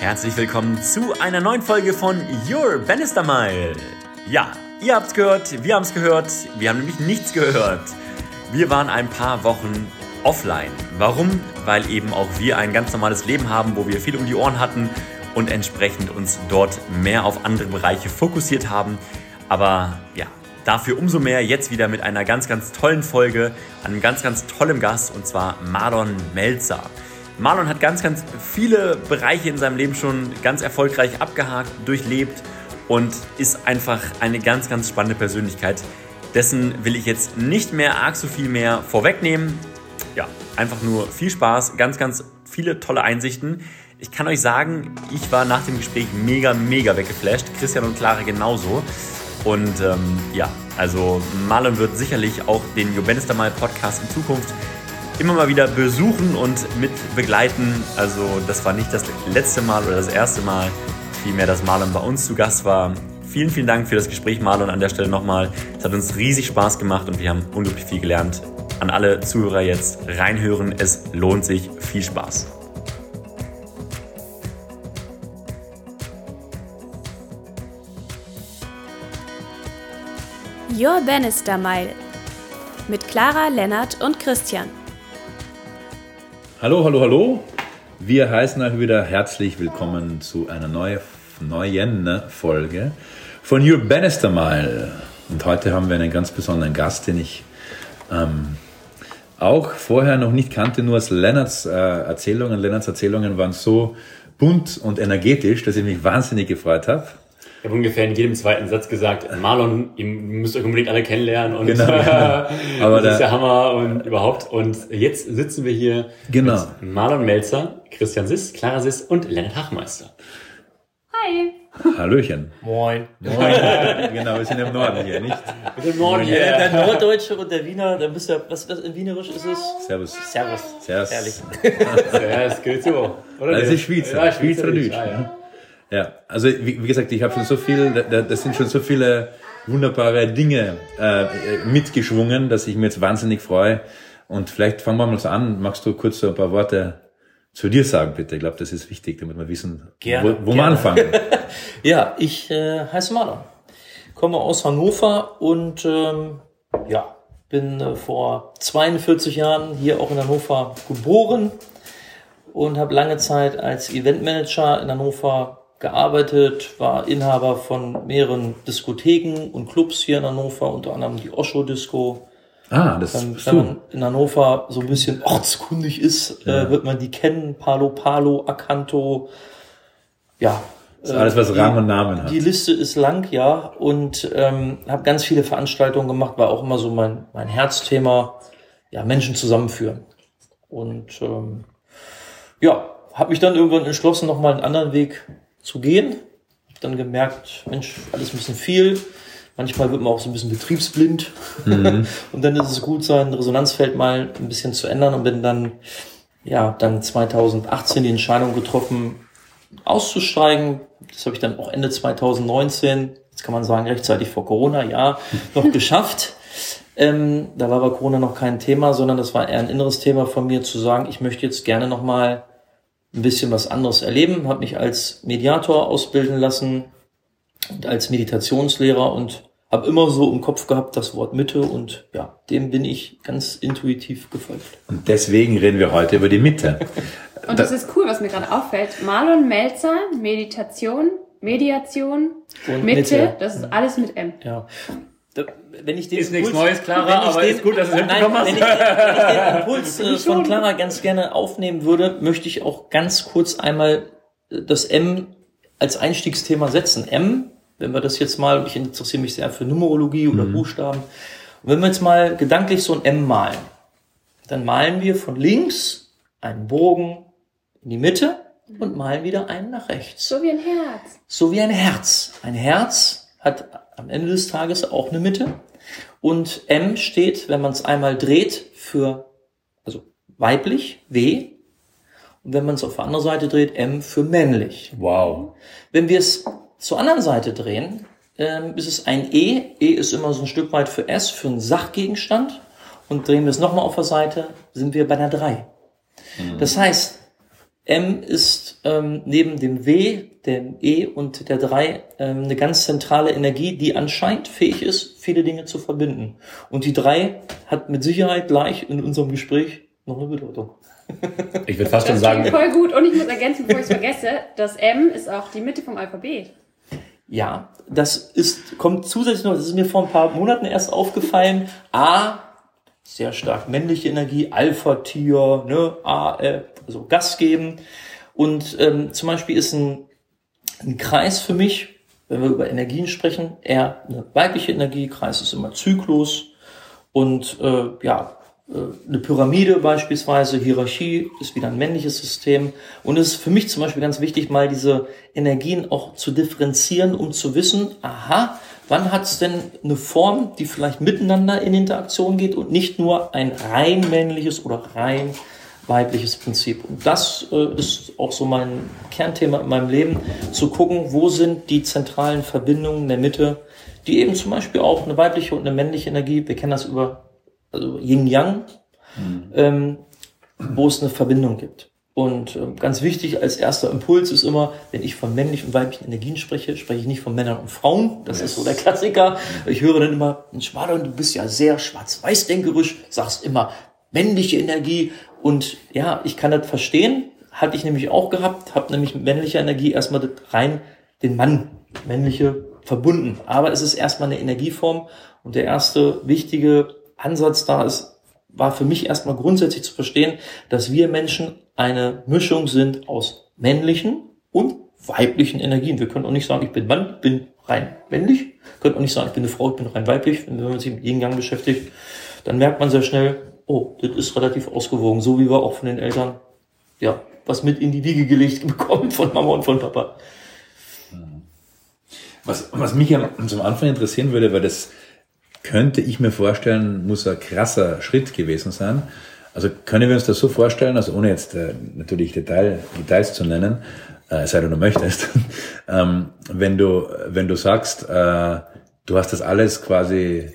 Herzlich willkommen zu einer neuen Folge von Your Bannister Mile. Ja, ihr habt's gehört, wir haben's gehört, wir haben nämlich nichts gehört. Wir waren ein paar Wochen offline. Warum? Weil eben auch wir ein ganz normales Leben haben, wo wir viel um die Ohren hatten und entsprechend uns dort mehr auf andere Bereiche fokussiert haben. Aber ja, dafür umso mehr jetzt wieder mit einer ganz, ganz tollen Folge, einem ganz, ganz tollen Gast und zwar Marlon Melzer. Marlon hat ganz, ganz viele Bereiche in seinem Leben schon ganz erfolgreich abgehakt, durchlebt und ist einfach eine ganz, ganz spannende Persönlichkeit. Dessen will ich jetzt nicht mehr arg so viel mehr vorwegnehmen. Ja, einfach nur viel Spaß, ganz, ganz viele tolle Einsichten. Ich kann euch sagen, ich war nach dem Gespräch mega, mega weggeflasht. Christian und Clara genauso. Und ähm, ja, also Marlon wird sicherlich auch den Jobenister Mal Podcast in Zukunft immer mal wieder besuchen und mit begleiten. Also das war nicht das letzte Mal oder das erste Mal, vielmehr, dass Marlon bei uns zu Gast war. Vielen, vielen Dank für das Gespräch, Marlon, an der Stelle nochmal. Es hat uns riesig Spaß gemacht und wir haben unglaublich viel gelernt. An alle Zuhörer jetzt reinhören, es lohnt sich. Viel Spaß. Your Bannister Mile mit Clara, Lennart und Christian. Hallo, hallo, hallo. Wir heißen euch wieder herzlich willkommen zu einer neuen, Folge von Your Bannister Mile. Und heute haben wir einen ganz besonderen Gast, den ich ähm, auch vorher noch nicht kannte, nur aus Lennarts äh, Erzählungen. Lennarts Erzählungen waren so bunt und energetisch, dass ich mich wahnsinnig gefreut habe. Ich habe ungefähr in jedem zweiten Satz gesagt, Marlon, ihr müsst euch unbedingt alle kennenlernen und genau, genau. Aber das ist der Hammer und überhaupt. Und jetzt sitzen wir hier genau. mit Marlon Melzer, Christian Siss, Clara Siss und Lennart Hachmeister. Hi. Hallöchen. Moin. Moin. genau, wir sind im Norden hier, nicht? Wir sind im Norden hier. Ja, der Norddeutsche und der Wiener, dann bist du, was, was in Wienerisch ist es? Servus. Servus. Servus. Ehrlich. Das gilt so. Oder? Das ist Schweizer. Ja, Schweizerdeutsch. Ah, ja. Ja, also wie, wie gesagt, ich habe schon so viel, da- das sind schon so viele wunderbare Dinge äh, mitgeschwungen, dass ich mir jetzt wahnsinnig freue. Und vielleicht fangen wir mal so an. Magst du kurz so ein paar Worte zu dir sagen, bitte? Ich glaube, das ist wichtig, damit wir wissen, Gerne, wo, wo wir anfangen. Ja, ich äh, heiße Marlon. Komme aus Hannover und ähm, ja, bin äh, vor 42 Jahren hier auch in Hannover geboren und habe lange Zeit als Eventmanager in Hannover gearbeitet, war Inhaber von mehreren Diskotheken und Clubs hier in Hannover, unter anderem die Osho Disco, Ah, das Wenn, bist wenn man in Hannover so ein bisschen ortskundig ist, äh, wird man die kennen. Palo Palo, Akanto. Ja. Das ist alles, was Rang und Namen hat. Die Liste ist lang, ja. Und ähm, habe ganz viele Veranstaltungen gemacht, war auch immer so mein, mein Herzthema. Ja, Menschen zusammenführen. Und ähm, ja, habe mich dann irgendwann entschlossen, nochmal einen anderen Weg zu gehen. Hab dann gemerkt, Mensch, alles ein bisschen viel. Manchmal wird man auch so ein bisschen betriebsblind. und dann ist es gut, sein Resonanzfeld mal ein bisschen zu ändern und bin dann, ja, dann 2018 die Entscheidung getroffen, auszusteigen. Das habe ich dann auch Ende 2019, jetzt kann man sagen, rechtzeitig vor Corona, ja, noch geschafft. Ähm, da war bei Corona noch kein Thema, sondern das war eher ein inneres Thema von mir zu sagen, ich möchte jetzt gerne nochmal ein bisschen was anderes erleben, habe mich als Mediator ausbilden lassen und als Meditationslehrer und habe immer so im Kopf gehabt das Wort Mitte und ja, dem bin ich ganz intuitiv gefolgt. Und deswegen reden wir heute über die Mitte. Und das ist cool, was mir gerade auffällt. Marlon Melzer, Meditation, Mediation, Und Mitte, Mitte. das ist alles mit M. Ja. Da- Wenn ich den Ist nichts Impuls- Neues, Clara, aber den, ist gut, dass du es Nein, wenn ich, wenn ich den Impuls äh, von Clara ganz gerne aufnehmen würde, möchte ich auch ganz kurz einmal äh, das M als Einstiegsthema setzen. M, wenn wir das jetzt mal, ich interessiere mich sehr für Numerologie oder Buchstaben, und wenn wir jetzt mal gedanklich so ein M malen, dann malen wir von links einen Bogen in die Mitte und malen wieder einen nach rechts So wie ein Herz. so wie ein Herz. Ein Herz hat am Ende des Tages auch eine Mitte. Und M steht, wenn man es einmal dreht, für also weiblich, W. Und wenn man es auf der anderen Seite dreht, M für männlich. Wow. Wenn wir es zur anderen Seite drehen, ähm, ist es ein E. E ist immer so ein Stück weit für S, für einen Sachgegenstand. Und drehen wir es nochmal auf der Seite, sind wir bei einer 3. Das heißt, M ist ähm, neben dem W, dem E und der 3 ähm, eine ganz zentrale Energie, die anscheinend fähig ist, viele Dinge zu verbinden. Und die 3 hat mit Sicherheit gleich in unserem Gespräch noch eine Bedeutung. Ich würde fast schon Das sagen, voll gut. Und ich muss ergänzen, bevor ich es vergesse, das M ist auch die Mitte vom Alphabet. Ja, das ist, kommt zusätzlich noch, das ist mir vor ein paar Monaten erst aufgefallen. A, sehr stark männliche Energie, Alpha-Tier, ne, A, äh, also Gas geben. Und ähm, zum Beispiel ist ein, ein Kreis für mich, wenn wir über Energien sprechen, eher eine weibliche Energie. Kreis ist immer Zyklus. Und äh, ja, äh, eine Pyramide beispielsweise, Hierarchie ist wieder ein männliches System. Und es ist für mich zum Beispiel ganz wichtig, mal diese Energien auch zu differenzieren, um zu wissen, aha, wann hat es denn eine Form, die vielleicht miteinander in Interaktion geht und nicht nur ein rein männliches oder rein weibliches Prinzip. Und das äh, ist auch so mein Kernthema in meinem Leben, zu gucken, wo sind die zentralen Verbindungen in der Mitte, die eben zum Beispiel auch eine weibliche und eine männliche Energie, wir kennen das über also Yin-Yang, ähm, wo es eine Verbindung gibt. Und ähm, ganz wichtig als erster Impuls ist immer, wenn ich von männlichen und weiblichen Energien spreche, spreche ich nicht von Männern und Frauen. Das ist so der Klassiker. Ich höre dann immer, Mensch, Marlon, du bist ja sehr schwarz-weiß-denkerisch, sagst immer männliche Energie. Und ja, ich kann das verstehen. Hatte ich nämlich auch gehabt, habe nämlich mit männlicher Energie erstmal rein den Mann, männliche, verbunden. Aber es ist erstmal eine Energieform. Und der erste wichtige Ansatz da ist, war für mich erstmal grundsätzlich zu verstehen, dass wir Menschen eine Mischung sind aus männlichen und weiblichen Energien. Wir können auch nicht sagen, ich bin Mann, bin rein männlich. Wir können auch nicht sagen, ich bin eine Frau, ich bin rein weiblich. Wenn man sich mit Yin-Yang beschäftigt, dann merkt man sehr schnell, oh, das ist relativ ausgewogen, so wie wir auch von den Eltern, ja, was mit in die Wiege gelegt bekommen von Mama und von Papa. was, was mich am, zum Anfang interessieren würde, weil das könnte ich mir vorstellen, muss ein krasser Schritt gewesen sein. Also können wir uns das so vorstellen, also ohne jetzt äh, natürlich Detail, Details zu nennen, äh, sei du möchtest, ähm, wenn du wenn du sagst, äh, du hast das alles quasi,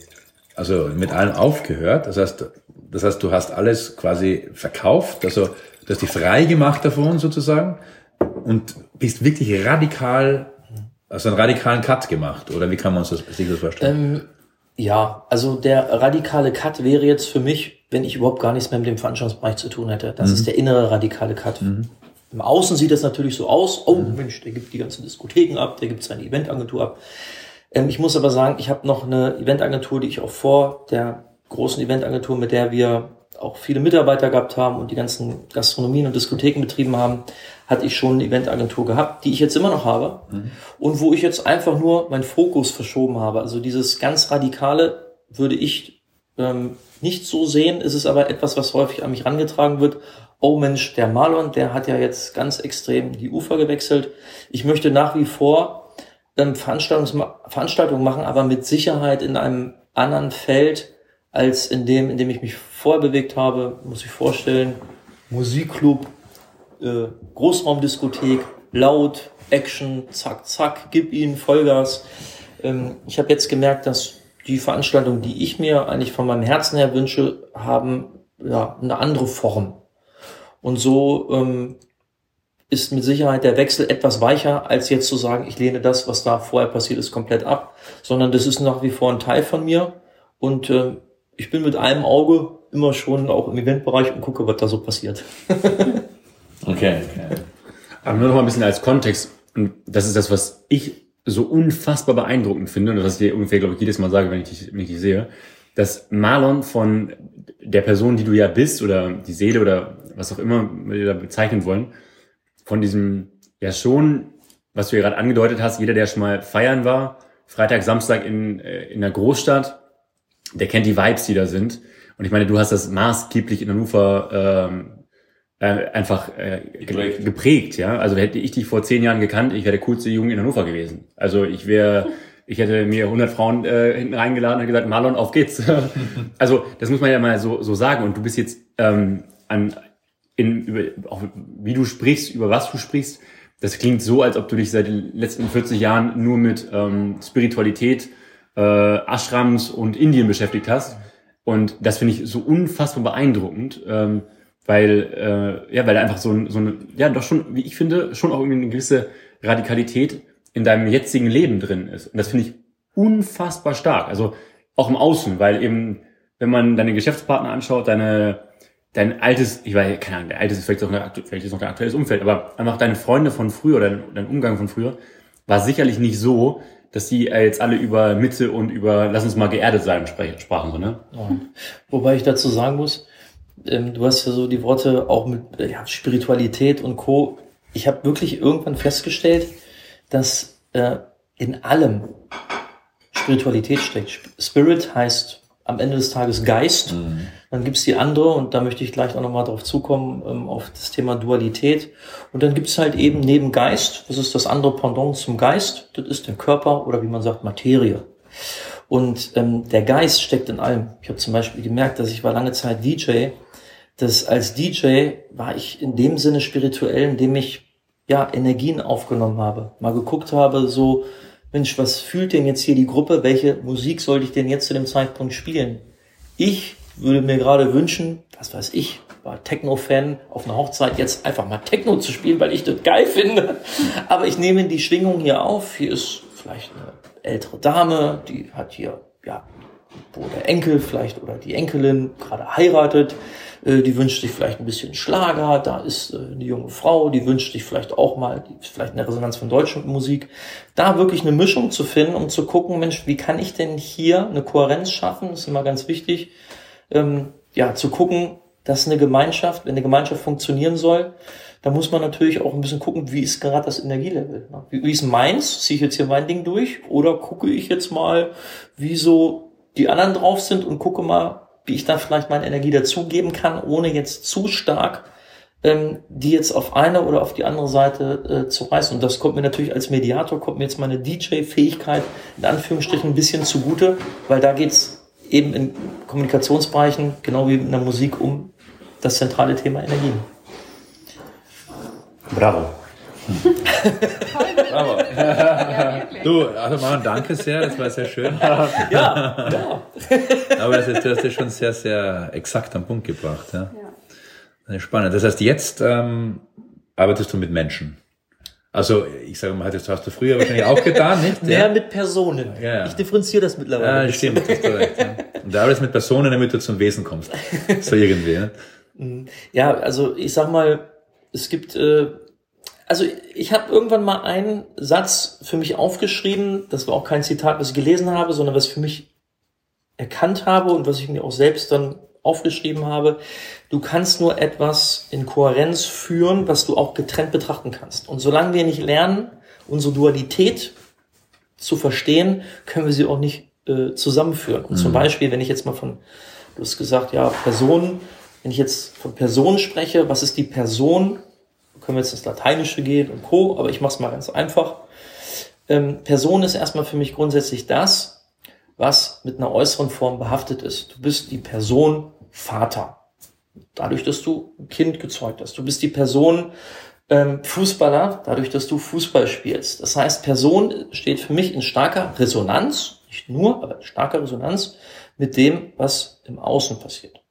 also mit allem aufgehört, das heißt, das heißt, du hast alles quasi verkauft, also du hast dich frei gemacht davon sozusagen und bist wirklich radikal, also einen radikalen Cut gemacht, oder wie kann man uns das, sich das vorstellen? Ähm, ja, also der radikale Cut wäre jetzt für mich, wenn ich überhaupt gar nichts mehr mit dem Veranstaltungsbereich zu tun hätte. Das ist der innere radikale Cut. Im Außen sieht das natürlich so aus, oh Mensch, der gibt die ganzen Diskotheken ab, der gibt seine Eventagentur ab. Ähm, ich muss aber sagen, ich habe noch eine Eventagentur, die ich auch vor der großen Eventagentur, mit der wir auch viele Mitarbeiter gehabt haben und die ganzen Gastronomien und Diskotheken betrieben haben, hatte ich schon eine Eventagentur gehabt, die ich jetzt immer noch habe und wo ich jetzt einfach nur meinen Fokus verschoben habe. Also dieses ganz Radikale würde ich ähm, nicht so sehen, ist es aber etwas, was häufig an mich rangetragen wird. Oh Mensch, der Marlon, der hat ja jetzt ganz extrem die Ufer gewechselt. Ich möchte nach wie vor ähm, Veranstaltungen machen, aber mit Sicherheit in einem anderen Feld als in dem, in dem ich mich vorher bewegt habe, muss ich vorstellen, Musikclub, äh, Großraumdiskothek, laut, Action, zack, zack, gib ihnen Vollgas. Ähm, ich habe jetzt gemerkt, dass die Veranstaltungen, die ich mir eigentlich von meinem Herzen her wünsche, haben ja eine andere Form. Und so ähm, ist mit Sicherheit der Wechsel etwas weicher, als jetzt zu sagen, ich lehne das, was da vorher passiert ist, komplett ab, sondern das ist nach wie vor ein Teil von mir und äh, ich bin mit einem Auge immer schon auch im Eventbereich und gucke, was da so passiert. Okay, okay. Aber nur noch mal ein bisschen als Kontext. Und das ist das, was ich so unfassbar beeindruckend finde, und was ich dir ungefähr, glaube ich, jedes Mal sage, wenn ich dich, wenn ich dich sehe, dass Marlon von der Person, die du ja bist, oder die Seele, oder was auch immer wir da bezeichnen wollen, von diesem, ja schon, was du ja gerade angedeutet hast, jeder, der schon mal feiern war, Freitag, Samstag in, äh, in der Großstadt, der kennt die Vibes, die da sind. Und ich meine, du hast das maßgeblich in Hannover ähm, äh, einfach äh, ge- Geprägt. geprägt, ja. Also hätte ich dich vor zehn Jahren gekannt, ich wäre der coolste Junge in Hannover gewesen. Also ich wäre, ich hätte mir 100 Frauen äh, hinten reingeladen und gesagt, Marlon, auf geht's. also das muss man ja mal so, so sagen. Und du bist jetzt ähm, an, in, über, auch wie du sprichst, über was du sprichst, das klingt so, als ob du dich seit den letzten 40 Jahren nur mit ähm, Spiritualität, äh, Ashrams und Indien beschäftigt hast. Und das finde ich so unfassbar beeindruckend, ähm, weil, äh, ja, weil einfach so, ein- so eine, ja, doch schon, wie ich finde, schon auch irgendwie eine gewisse Radikalität in deinem jetzigen Leben drin ist. Und das finde ich unfassbar stark. Also auch im Außen, weil eben, wenn man deine Geschäftspartner anschaut, deine, dein altes, ich weiß, keine Ahnung, der altes ist vielleicht auch, eine, vielleicht ist noch dein aktuelles Umfeld, aber einfach deine Freunde von früher oder dein, dein Umgang von früher war sicherlich nicht so, dass die jetzt alle über Mitte und über lass uns mal geerdet sein sprachen, so, ne? Wobei ich dazu sagen muss, ähm, du hast ja so die Worte auch mit äh, ja, Spiritualität und Co. Ich habe wirklich irgendwann festgestellt, dass äh, in allem Spiritualität steckt. Sp- Spirit heißt am Ende des Tages Geist. Dann gibt's die andere, und da möchte ich gleich auch nochmal drauf zukommen, ähm, auf das Thema Dualität. Und dann gibt's halt eben neben Geist, das ist das andere Pendant zum Geist, das ist der Körper oder wie man sagt, Materie. Und ähm, der Geist steckt in allem. Ich habe zum Beispiel gemerkt, dass ich war lange Zeit DJ, dass als DJ war ich in dem Sinne spirituell, indem ich ja Energien aufgenommen habe, mal geguckt habe, so Mensch, was fühlt denn jetzt hier die Gruppe? Welche Musik sollte ich denn jetzt zu dem Zeitpunkt spielen? Ich würde mir gerade wünschen, was weiß ich, war Techno-Fan auf einer Hochzeit jetzt einfach mal Techno zu spielen, weil ich das geil finde. Aber ich nehme die Schwingung hier auf. Hier ist vielleicht eine ältere Dame, die hat hier, ja, wo der Enkel vielleicht oder die Enkelin gerade heiratet, äh, die wünscht sich vielleicht ein bisschen Schlager, da ist äh, eine junge Frau, die wünscht sich vielleicht auch mal, vielleicht eine Resonanz von deutscher Musik, da wirklich eine Mischung zu finden, um zu gucken, Mensch, wie kann ich denn hier eine Kohärenz schaffen, das ist immer ganz wichtig, ähm, ja, zu gucken, dass eine Gemeinschaft, wenn eine Gemeinschaft funktionieren soll, da muss man natürlich auch ein bisschen gucken, wie ist gerade das Energielevel. Ne? Wie, wie ist meins? Ziehe ich jetzt hier mein Ding durch? Oder gucke ich jetzt mal, wie so die anderen drauf sind und gucke mal, wie ich da vielleicht meine Energie dazugeben kann, ohne jetzt zu stark ähm, die jetzt auf eine oder auf die andere Seite äh, zu reißen. Und das kommt mir natürlich als Mediator, kommt mir jetzt meine DJ-Fähigkeit in Anführungsstrichen ein bisschen zugute, weil da geht's eben in Kommunikationsbereichen, genau wie in der Musik, um das zentrale Thema Energien. Bravo. Bravo. Ja. Du, also Mann, danke sehr, das war sehr schön. Ja, ja. Aber das ist, du hast das schon sehr, sehr exakt am Punkt gebracht. Ja. Ja. Das ist Spannend. Das heißt, jetzt ähm, arbeitest du mit Menschen. Also, ich sage mal, das hast du früher wahrscheinlich auch getan, nicht? Mehr mit Personen. Ja, ja. Ich differenziere das mittlerweile. Ja, stimmt, das recht. Ja. Und du arbeitest mit Personen, damit du zum Wesen kommst. So irgendwie. Ja. Ja, also ich sag mal, es gibt, äh, also ich habe irgendwann mal einen Satz für mich aufgeschrieben, das war auch kein Zitat, was ich gelesen habe, sondern was ich für mich erkannt habe und was ich mir auch selbst dann aufgeschrieben habe. Du kannst nur etwas in Kohärenz führen, was du auch getrennt betrachten kannst. Und solange wir nicht lernen, unsere Dualität zu verstehen, können wir sie auch nicht äh, zusammenführen. Und zum Beispiel, wenn ich jetzt mal von, du hast gesagt, ja, Personen, wenn ich jetzt von Personen spreche, was ist die Person? Können wir jetzt ins Lateinische gehen und Co., aber ich mache es mal ganz einfach. Ähm, Person ist erstmal für mich grundsätzlich das, was mit einer äußeren Form behaftet ist. Du bist die Person Vater. Dadurch, dass du ein Kind gezeugt hast. Du bist die Person ähm, Fußballer, dadurch, dass du Fußball spielst. Das heißt, Person steht für mich in starker Resonanz, nicht nur, aber in starker Resonanz mit dem, was im Außen passiert.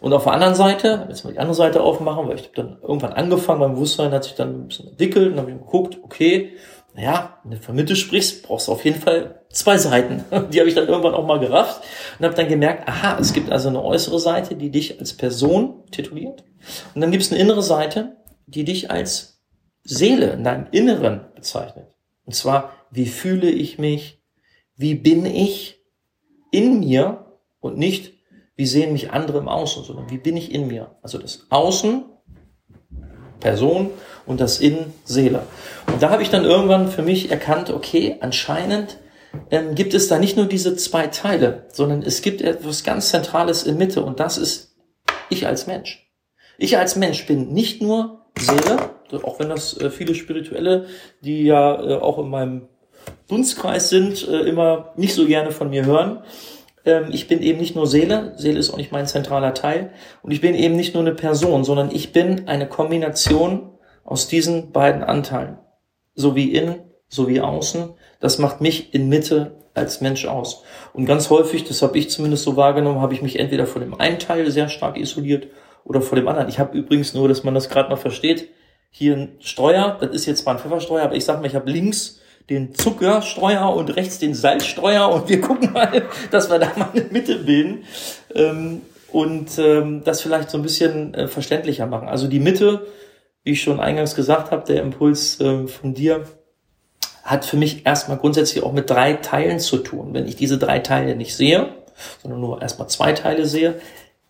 Und auf der anderen Seite, jetzt mal die andere Seite aufmachen, weil ich habe dann irgendwann angefangen, mein Bewusstsein hat sich dann ein bisschen entwickelt und habe geguckt, okay, naja, wenn du von Mitte sprichst, brauchst du auf jeden Fall zwei Seiten. Die habe ich dann irgendwann auch mal gerafft und habe dann gemerkt, aha, es gibt also eine äußere Seite, die dich als Person tituliert. Und dann gibt es eine innere Seite, die dich als Seele in deinem Inneren bezeichnet. Und zwar, wie fühle ich mich, wie bin ich in mir und nicht, wie sehen mich andere im Außen, sondern wie bin ich in mir. Also das Außen, Person und das Innen, Seele. Und da habe ich dann irgendwann für mich erkannt, okay, anscheinend ähm, gibt es da nicht nur diese zwei Teile, sondern es gibt etwas ganz Zentrales in Mitte und das ist ich als Mensch. Ich als Mensch bin nicht nur Seele, auch wenn das äh, viele Spirituelle, die ja äh, auch in meinem Dunstkreis sind, äh, immer nicht so gerne von mir hören. Ähm, ich bin eben nicht nur Seele, Seele ist auch nicht mein zentraler Teil. Und ich bin eben nicht nur eine Person, sondern ich bin eine Kombination aus diesen beiden Anteilen. So wie innen, so wie außen. Das macht mich in Mitte als Mensch aus. Und ganz häufig, das habe ich zumindest so wahrgenommen, habe ich mich entweder von dem einen Teil sehr stark isoliert oder vor dem anderen. Ich habe übrigens nur, dass man das gerade mal versteht, hier ein Streuer, das ist jetzt zwar ein Pfefferstreuer, aber ich sag mal, ich habe links den Zuckerstreuer und rechts den Salzstreuer und wir gucken mal, dass wir da mal eine Mitte bilden ähm, und ähm, das vielleicht so ein bisschen äh, verständlicher machen. Also die Mitte, wie ich schon eingangs gesagt habe, der Impuls äh, von dir hat für mich erstmal grundsätzlich auch mit drei Teilen zu tun. Wenn ich diese drei Teile nicht sehe, sondern nur erstmal zwei Teile sehe,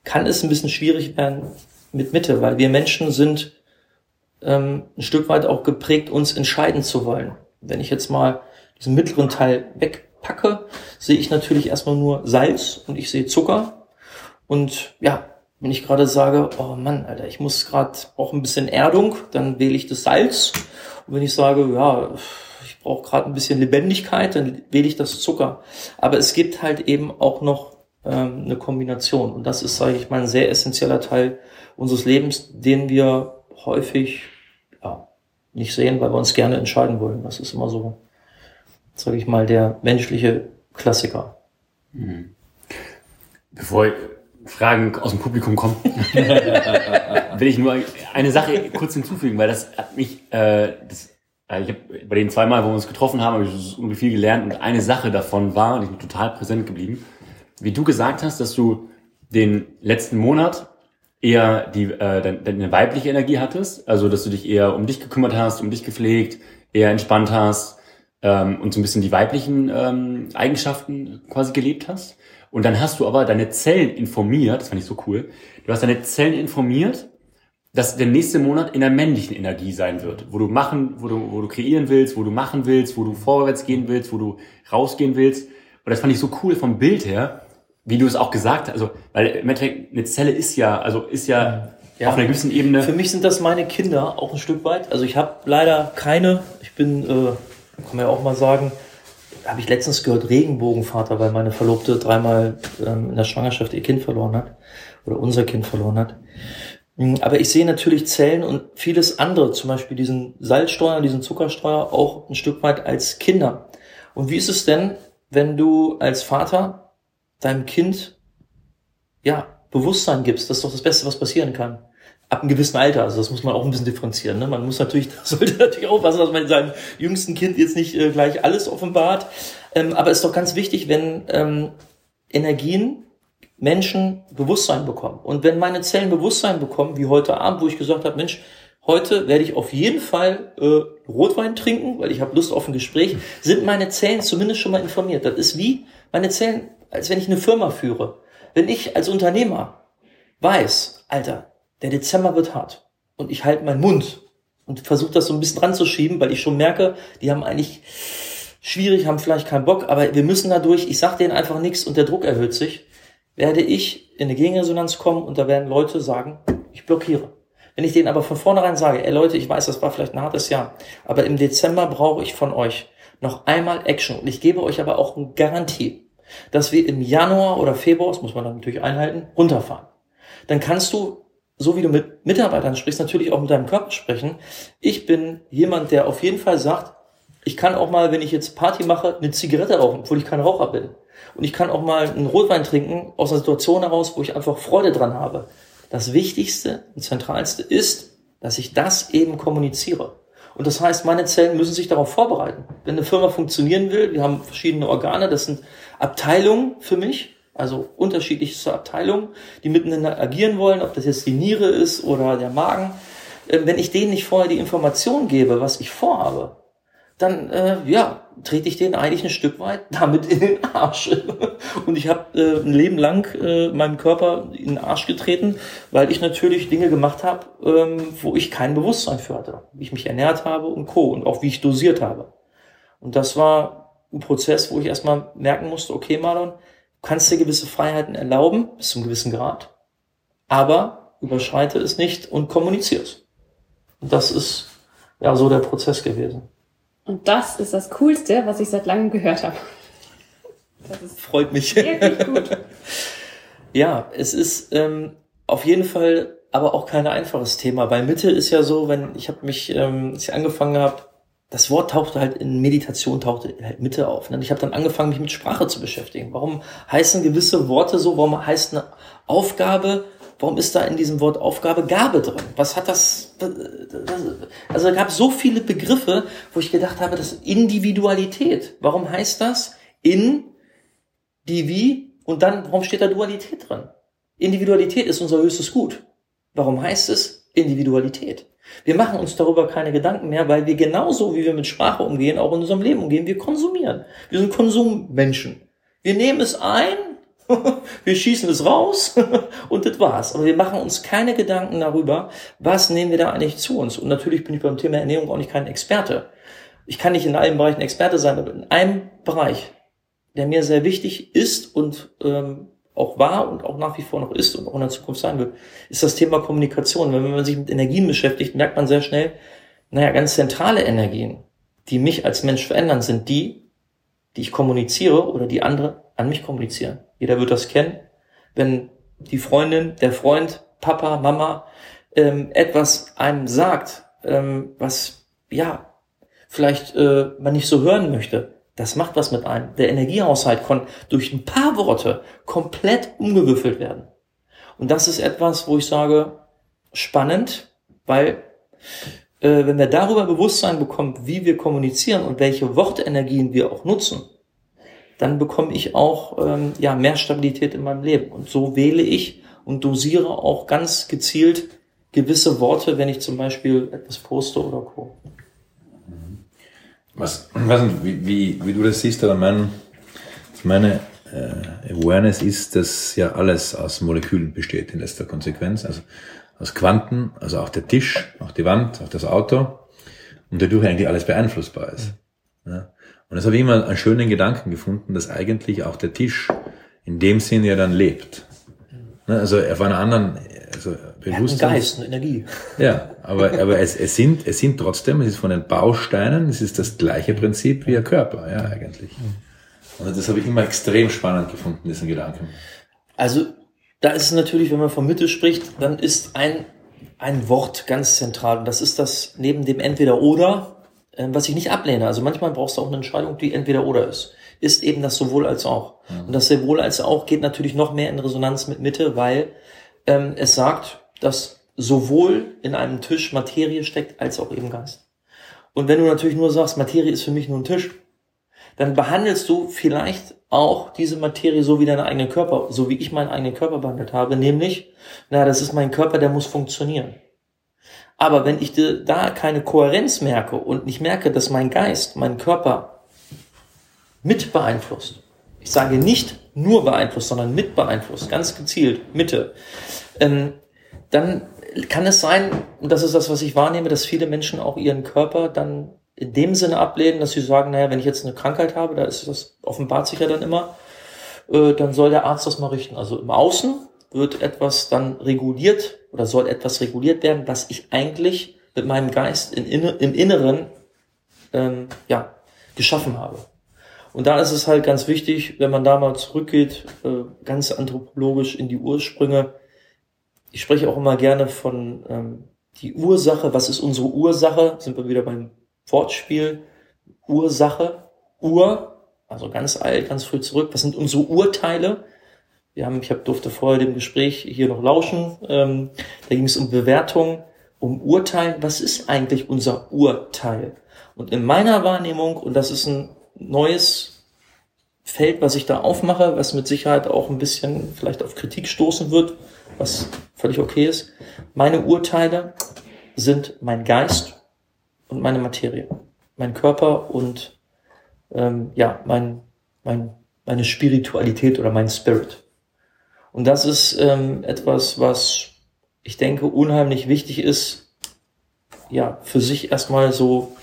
kann es ein bisschen schwierig werden mit Mitte, weil wir Menschen sind ähm, ein Stück weit auch geprägt, uns entscheiden zu wollen. Wenn ich jetzt mal diesen mittleren Teil wegpacke, sehe ich natürlich erstmal nur Salz und ich sehe Zucker. Und ja, wenn ich gerade sage, oh Mann, Alter, ich muss gerade auch ein bisschen Erdung, dann wähle ich das Salz. Und wenn ich sage, ja, ich brauche gerade ein bisschen Lebendigkeit, dann wähle ich das Zucker. Aber es gibt halt eben auch noch ähm, eine Kombination. Und das ist, sage ich mal, ein sehr essentieller Teil unseres Lebens, den wir häufig nicht sehen, weil wir uns gerne entscheiden wollen. Das ist immer so, sage ich mal, der menschliche Klassiker. Mhm. Bevor Fragen aus dem Publikum kommen, will ich nur eine Sache kurz hinzufügen, weil das hat mich, äh, das, äh, ich habe bei den zwei Mal, wo wir uns getroffen haben, habe ich irgendwie viel gelernt und eine Sache davon war, und ich bin total präsent geblieben, wie du gesagt hast, dass du den letzten Monat eher die äh, deine, deine weibliche Energie hattest, also dass du dich eher um dich gekümmert hast, um dich gepflegt, eher entspannt hast ähm, und so ein bisschen die weiblichen ähm, Eigenschaften quasi gelebt hast. Und dann hast du aber deine Zellen informiert, das fand ich so cool, du hast deine Zellen informiert, dass der nächste Monat in der männlichen Energie sein wird, wo du machen, wo du, wo du kreieren willst, wo du machen willst, wo du vorwärts gehen willst, wo du rausgehen willst. Und das fand ich so cool vom Bild her, wie du es auch gesagt hast, also, weil im Endeffekt eine Zelle ist ja, also ist ja, ja, auf einer gewissen Ebene. Für mich sind das meine Kinder auch ein Stück weit. Also ich habe leider keine, ich bin, äh, kann man ja auch mal sagen, habe ich letztens gehört, Regenbogenvater, weil meine Verlobte dreimal ähm, in der Schwangerschaft ihr Kind verloren hat oder unser Kind verloren hat. Hm, aber ich sehe natürlich Zellen und vieles andere, zum Beispiel diesen Salzsteuer, diesen Zuckersteuer auch ein Stück weit als Kinder. Und wie ist es denn, wenn du als Vater deinem Kind ja Bewusstsein gibst. Das ist doch das Beste, was passieren kann. Ab einem gewissen Alter, also das muss man auch ein bisschen differenzieren. Ne? Man muss natürlich, sollte natürlich aufpassen, dass man seinem jüngsten Kind jetzt nicht äh, gleich alles offenbart. Ähm, aber es ist doch ganz wichtig, wenn ähm, Energien Menschen Bewusstsein bekommen. Und wenn meine Zellen Bewusstsein bekommen, wie heute Abend, wo ich gesagt habe, Mensch, heute werde ich auf jeden Fall äh, Rotwein trinken, weil ich habe Lust auf ein Gespräch, sind meine Zellen zumindest schon mal informiert. Das ist wie, meine Zellen als wenn ich eine Firma führe. Wenn ich als Unternehmer weiß, Alter, der Dezember wird hart und ich halte meinen Mund und versuche das so ein bisschen dran zu schieben, weil ich schon merke, die haben eigentlich schwierig, haben vielleicht keinen Bock, aber wir müssen dadurch, ich sag denen einfach nichts und der Druck erhöht sich, werde ich in eine Gegenresonanz kommen und da werden Leute sagen, ich blockiere. Wenn ich denen aber von vornherein sage, ey Leute, ich weiß, das war vielleicht ein hartes Jahr, aber im Dezember brauche ich von euch noch einmal Action und ich gebe euch aber auch eine Garantie dass wir im Januar oder Februar, das muss man dann natürlich einhalten, runterfahren. Dann kannst du, so wie du mit Mitarbeitern sprichst, natürlich auch mit deinem Körper sprechen. Ich bin jemand, der auf jeden Fall sagt, ich kann auch mal, wenn ich jetzt Party mache, eine Zigarette rauchen, obwohl ich kein Raucher bin. Und ich kann auch mal einen Rotwein trinken aus einer Situation heraus, wo ich einfach Freude dran habe. Das Wichtigste und Zentralste ist, dass ich das eben kommuniziere. Und das heißt, meine Zellen müssen sich darauf vorbereiten. Wenn eine Firma funktionieren will, wir haben verschiedene Organe, das sind Abteilungen für mich, also unterschiedlichste Abteilungen, die miteinander agieren wollen, ob das jetzt die Niere ist oder der Magen. Äh, wenn ich denen nicht vorher die Information gebe, was ich vorhabe, dann äh, ja, trete ich denen eigentlich ein Stück weit damit in den Arsch. Und ich habe äh, ein Leben lang äh, meinem Körper in den Arsch getreten, weil ich natürlich Dinge gemacht habe, ähm, wo ich kein Bewusstsein für hatte. Wie ich mich ernährt habe und Co. Und auch wie ich dosiert habe. Und das war ein Prozess, wo ich erstmal merken musste, okay, Marlon, du kannst dir gewisse Freiheiten erlauben, bis zu einem gewissen Grad, aber überschreite es nicht und kommuniziere es. Und das ist ja so der Prozess gewesen. Und das ist das Coolste, was ich seit langem gehört habe. Das Freut mich. Wirklich gut. ja, es ist ähm, auf jeden Fall aber auch kein einfaches Thema. Bei Mitte ist ja so, wenn ich habe mich, ähm, als ich angefangen habe, das Wort tauchte halt in Meditation, tauchte halt Mitte auf. Und ich habe dann angefangen, mich mit Sprache zu beschäftigen. Warum heißen gewisse Worte so? Warum heißt eine Aufgabe warum ist da in diesem Wort Aufgabe Gabe drin? Was hat das, also da gab es so viele Begriffe, wo ich gedacht habe, das ist Individualität. Warum heißt das in, die, wie und dann, warum steht da Dualität drin? Individualität ist unser höchstes Gut. Warum heißt es Individualität? Wir machen uns darüber keine Gedanken mehr, weil wir genauso, wie wir mit Sprache umgehen, auch in unserem Leben umgehen, wir konsumieren. Wir sind Konsummenschen. Wir nehmen es ein, wir schießen es raus und das war's. Aber wir machen uns keine Gedanken darüber, was nehmen wir da eigentlich zu uns. Und natürlich bin ich beim Thema Ernährung auch nicht kein Experte. Ich kann nicht in allen Bereichen Experte sein, aber in einem Bereich, der mir sehr wichtig ist und ähm, auch war und auch nach wie vor noch ist und auch in der Zukunft sein wird, ist das Thema Kommunikation. Wenn man sich mit Energien beschäftigt, merkt man sehr schnell, naja, ganz zentrale Energien, die mich als Mensch verändern, sind die, die ich kommuniziere oder die andere an mich kommunizieren. Jeder wird das kennen. Wenn die Freundin, der Freund, Papa, Mama ähm, etwas einem sagt, ähm, was ja vielleicht äh, man nicht so hören möchte, das macht was mit einem. Der Energiehaushalt kann durch ein paar Worte komplett umgewürfelt werden. Und das ist etwas, wo ich sage, spannend, weil äh, wenn wir darüber Bewusstsein bekommen, wie wir kommunizieren und welche Wortenergien wir auch nutzen, dann bekomme ich auch ähm, ja, mehr Stabilität in meinem Leben. Und so wähle ich und dosiere auch ganz gezielt gewisse Worte, wenn ich zum Beispiel etwas poste oder co. Was, nicht, wie, wie, wie du das siehst, aber mein, meine äh, Awareness ist, dass ja alles aus Molekülen besteht in letzter Konsequenz. Also aus Quanten, also auch der Tisch, auch die Wand, auch das Auto und dadurch eigentlich alles beeinflussbar ist. Ja. Und das habe ich immer einen schönen Gedanken gefunden, dass eigentlich auch der Tisch in dem Sinn ja dann lebt. Ne, also auf einer anderen, also bewusst. Geist, eine Energie. Ja, aber, aber es, es sind, es sind trotzdem, es ist von den Bausteinen, es ist das gleiche Prinzip wie ein Körper, ja, eigentlich. Und das habe ich immer extrem spannend gefunden, diesen Gedanken. Also, da ist es natürlich, wenn man von Mitte spricht, dann ist ein, ein Wort ganz zentral. Und das ist das neben dem Entweder-Oder, ähm, was ich nicht ablehne. Also manchmal brauchst du auch eine Entscheidung, die entweder oder ist. Ist eben das sowohl als auch. Mhm. Und das sowohl als auch geht natürlich noch mehr in Resonanz mit Mitte, weil ähm, es sagt, dass sowohl in einem Tisch Materie steckt, als auch eben Geist. Und wenn du natürlich nur sagst, Materie ist für mich nur ein Tisch, dann behandelst du vielleicht auch diese Materie so wie deinen eigenen Körper, so wie ich meinen eigenen Körper behandelt habe, nämlich, na, das ist mein Körper, der muss funktionieren. Aber wenn ich da keine Kohärenz merke und nicht merke, dass mein Geist, mein Körper mit beeinflusst, ich sage nicht nur beeinflusst, sondern mit beeinflusst, ganz gezielt, Mitte, ähm, dann kann es sein, und das ist das, was ich wahrnehme, dass viele Menschen auch ihren Körper dann in dem Sinne ablehnen, dass sie sagen, naja, wenn ich jetzt eine Krankheit habe, da ist das, offenbart sich ja dann immer, äh, dann soll der Arzt das mal richten. Also im Außen wird etwas dann reguliert oder soll etwas reguliert werden, was ich eigentlich mit meinem Geist in, im Inneren ähm, ja, geschaffen habe. Und da ist es halt ganz wichtig, wenn man da mal zurückgeht, äh, ganz anthropologisch in die Ursprünge. Ich spreche auch immer gerne von ähm, die Ursache. Was ist unsere Ursache? Sind wir wieder beim Wortspiel. Ursache, Ur, also ganz alt, ganz früh zurück. Was sind unsere Urteile? Wir haben, ich hab, durfte vorher dem Gespräch hier noch lauschen. Ähm, da ging es um Bewertung, um Urteil. Was ist eigentlich unser Urteil? Und in meiner Wahrnehmung, und das ist ein neues Feld, was ich da aufmache, was mit Sicherheit auch ein bisschen vielleicht auf Kritik stoßen wird, was völlig okay ist. Meine Urteile sind mein Geist und meine Materie, mein Körper und ähm, ja mein, mein meine Spiritualität oder mein Spirit. Und das ist ähm, etwas, was ich denke unheimlich wichtig ist, ja, für sich erstmal so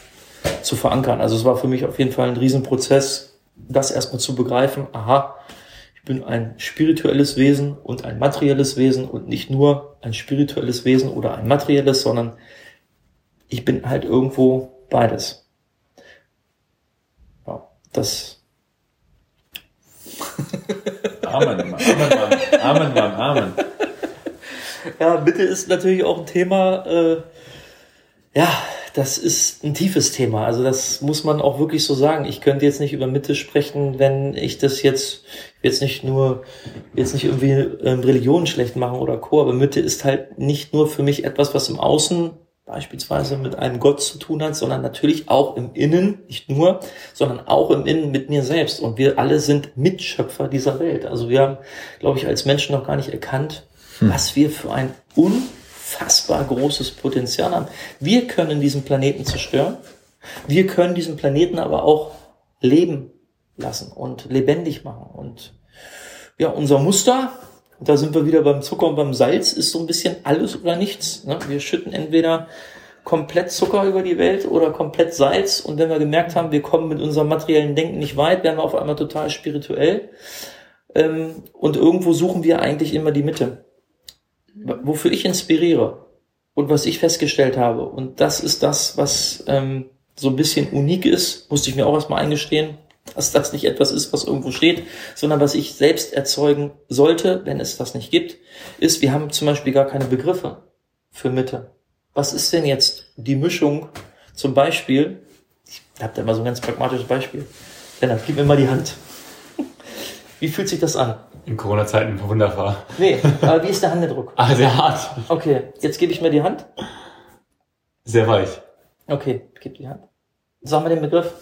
zu verankern. Also es war für mich auf jeden Fall ein Riesenprozess, das erstmal zu begreifen, aha, ich bin ein spirituelles Wesen und ein materielles Wesen und nicht nur ein spirituelles Wesen oder ein materielles, sondern ich bin halt irgendwo beides. Ja, das Amen, Amen, Amen, Amen, Mann, Amen. Ja, Mitte ist natürlich auch ein Thema, äh, ja, das ist ein tiefes Thema. Also das muss man auch wirklich so sagen. Ich könnte jetzt nicht über Mitte sprechen, wenn ich das jetzt jetzt nicht nur jetzt nicht irgendwie ähm, Religion schlecht machen oder Co. Aber Mitte ist halt nicht nur für mich etwas, was im Außen beispielsweise mit einem Gott zu tun hat, sondern natürlich auch im Innen, nicht nur, sondern auch im Innen mit mir selbst. Und wir alle sind Mitschöpfer dieser Welt. Also wir haben, glaube ich, als Menschen noch gar nicht erkannt, hm. was wir für ein unfassbar großes Potenzial haben. Wir können diesen Planeten zerstören. Wir können diesen Planeten aber auch leben lassen und lebendig machen. Und ja, unser Muster, da sind wir wieder beim Zucker und beim Salz, ist so ein bisschen alles oder nichts. Ne? Wir schütten entweder komplett Zucker über die Welt oder komplett Salz. Und wenn wir gemerkt haben, wir kommen mit unserem materiellen Denken nicht weit, werden wir auf einmal total spirituell. Ähm, und irgendwo suchen wir eigentlich immer die Mitte. Wofür ich inspiriere und was ich festgestellt habe. Und das ist das, was ähm, so ein bisschen unik ist, musste ich mir auch erstmal eingestehen dass das nicht etwas ist, was irgendwo steht, sondern was ich selbst erzeugen sollte, wenn es das nicht gibt, ist, wir haben zum Beispiel gar keine Begriffe für Mitte. Was ist denn jetzt die Mischung zum Beispiel, ich habe da immer so ein ganz pragmatisches Beispiel, Lennart, gib mir mal die Hand. Wie fühlt sich das an? In Corona-Zeiten wunderbar. Nee, aber wie ist der Handedruck? Ah, sehr hart. Okay, jetzt gebe ich mir die Hand. Sehr weich. Okay, gib die Hand. Sag mal den Begriff.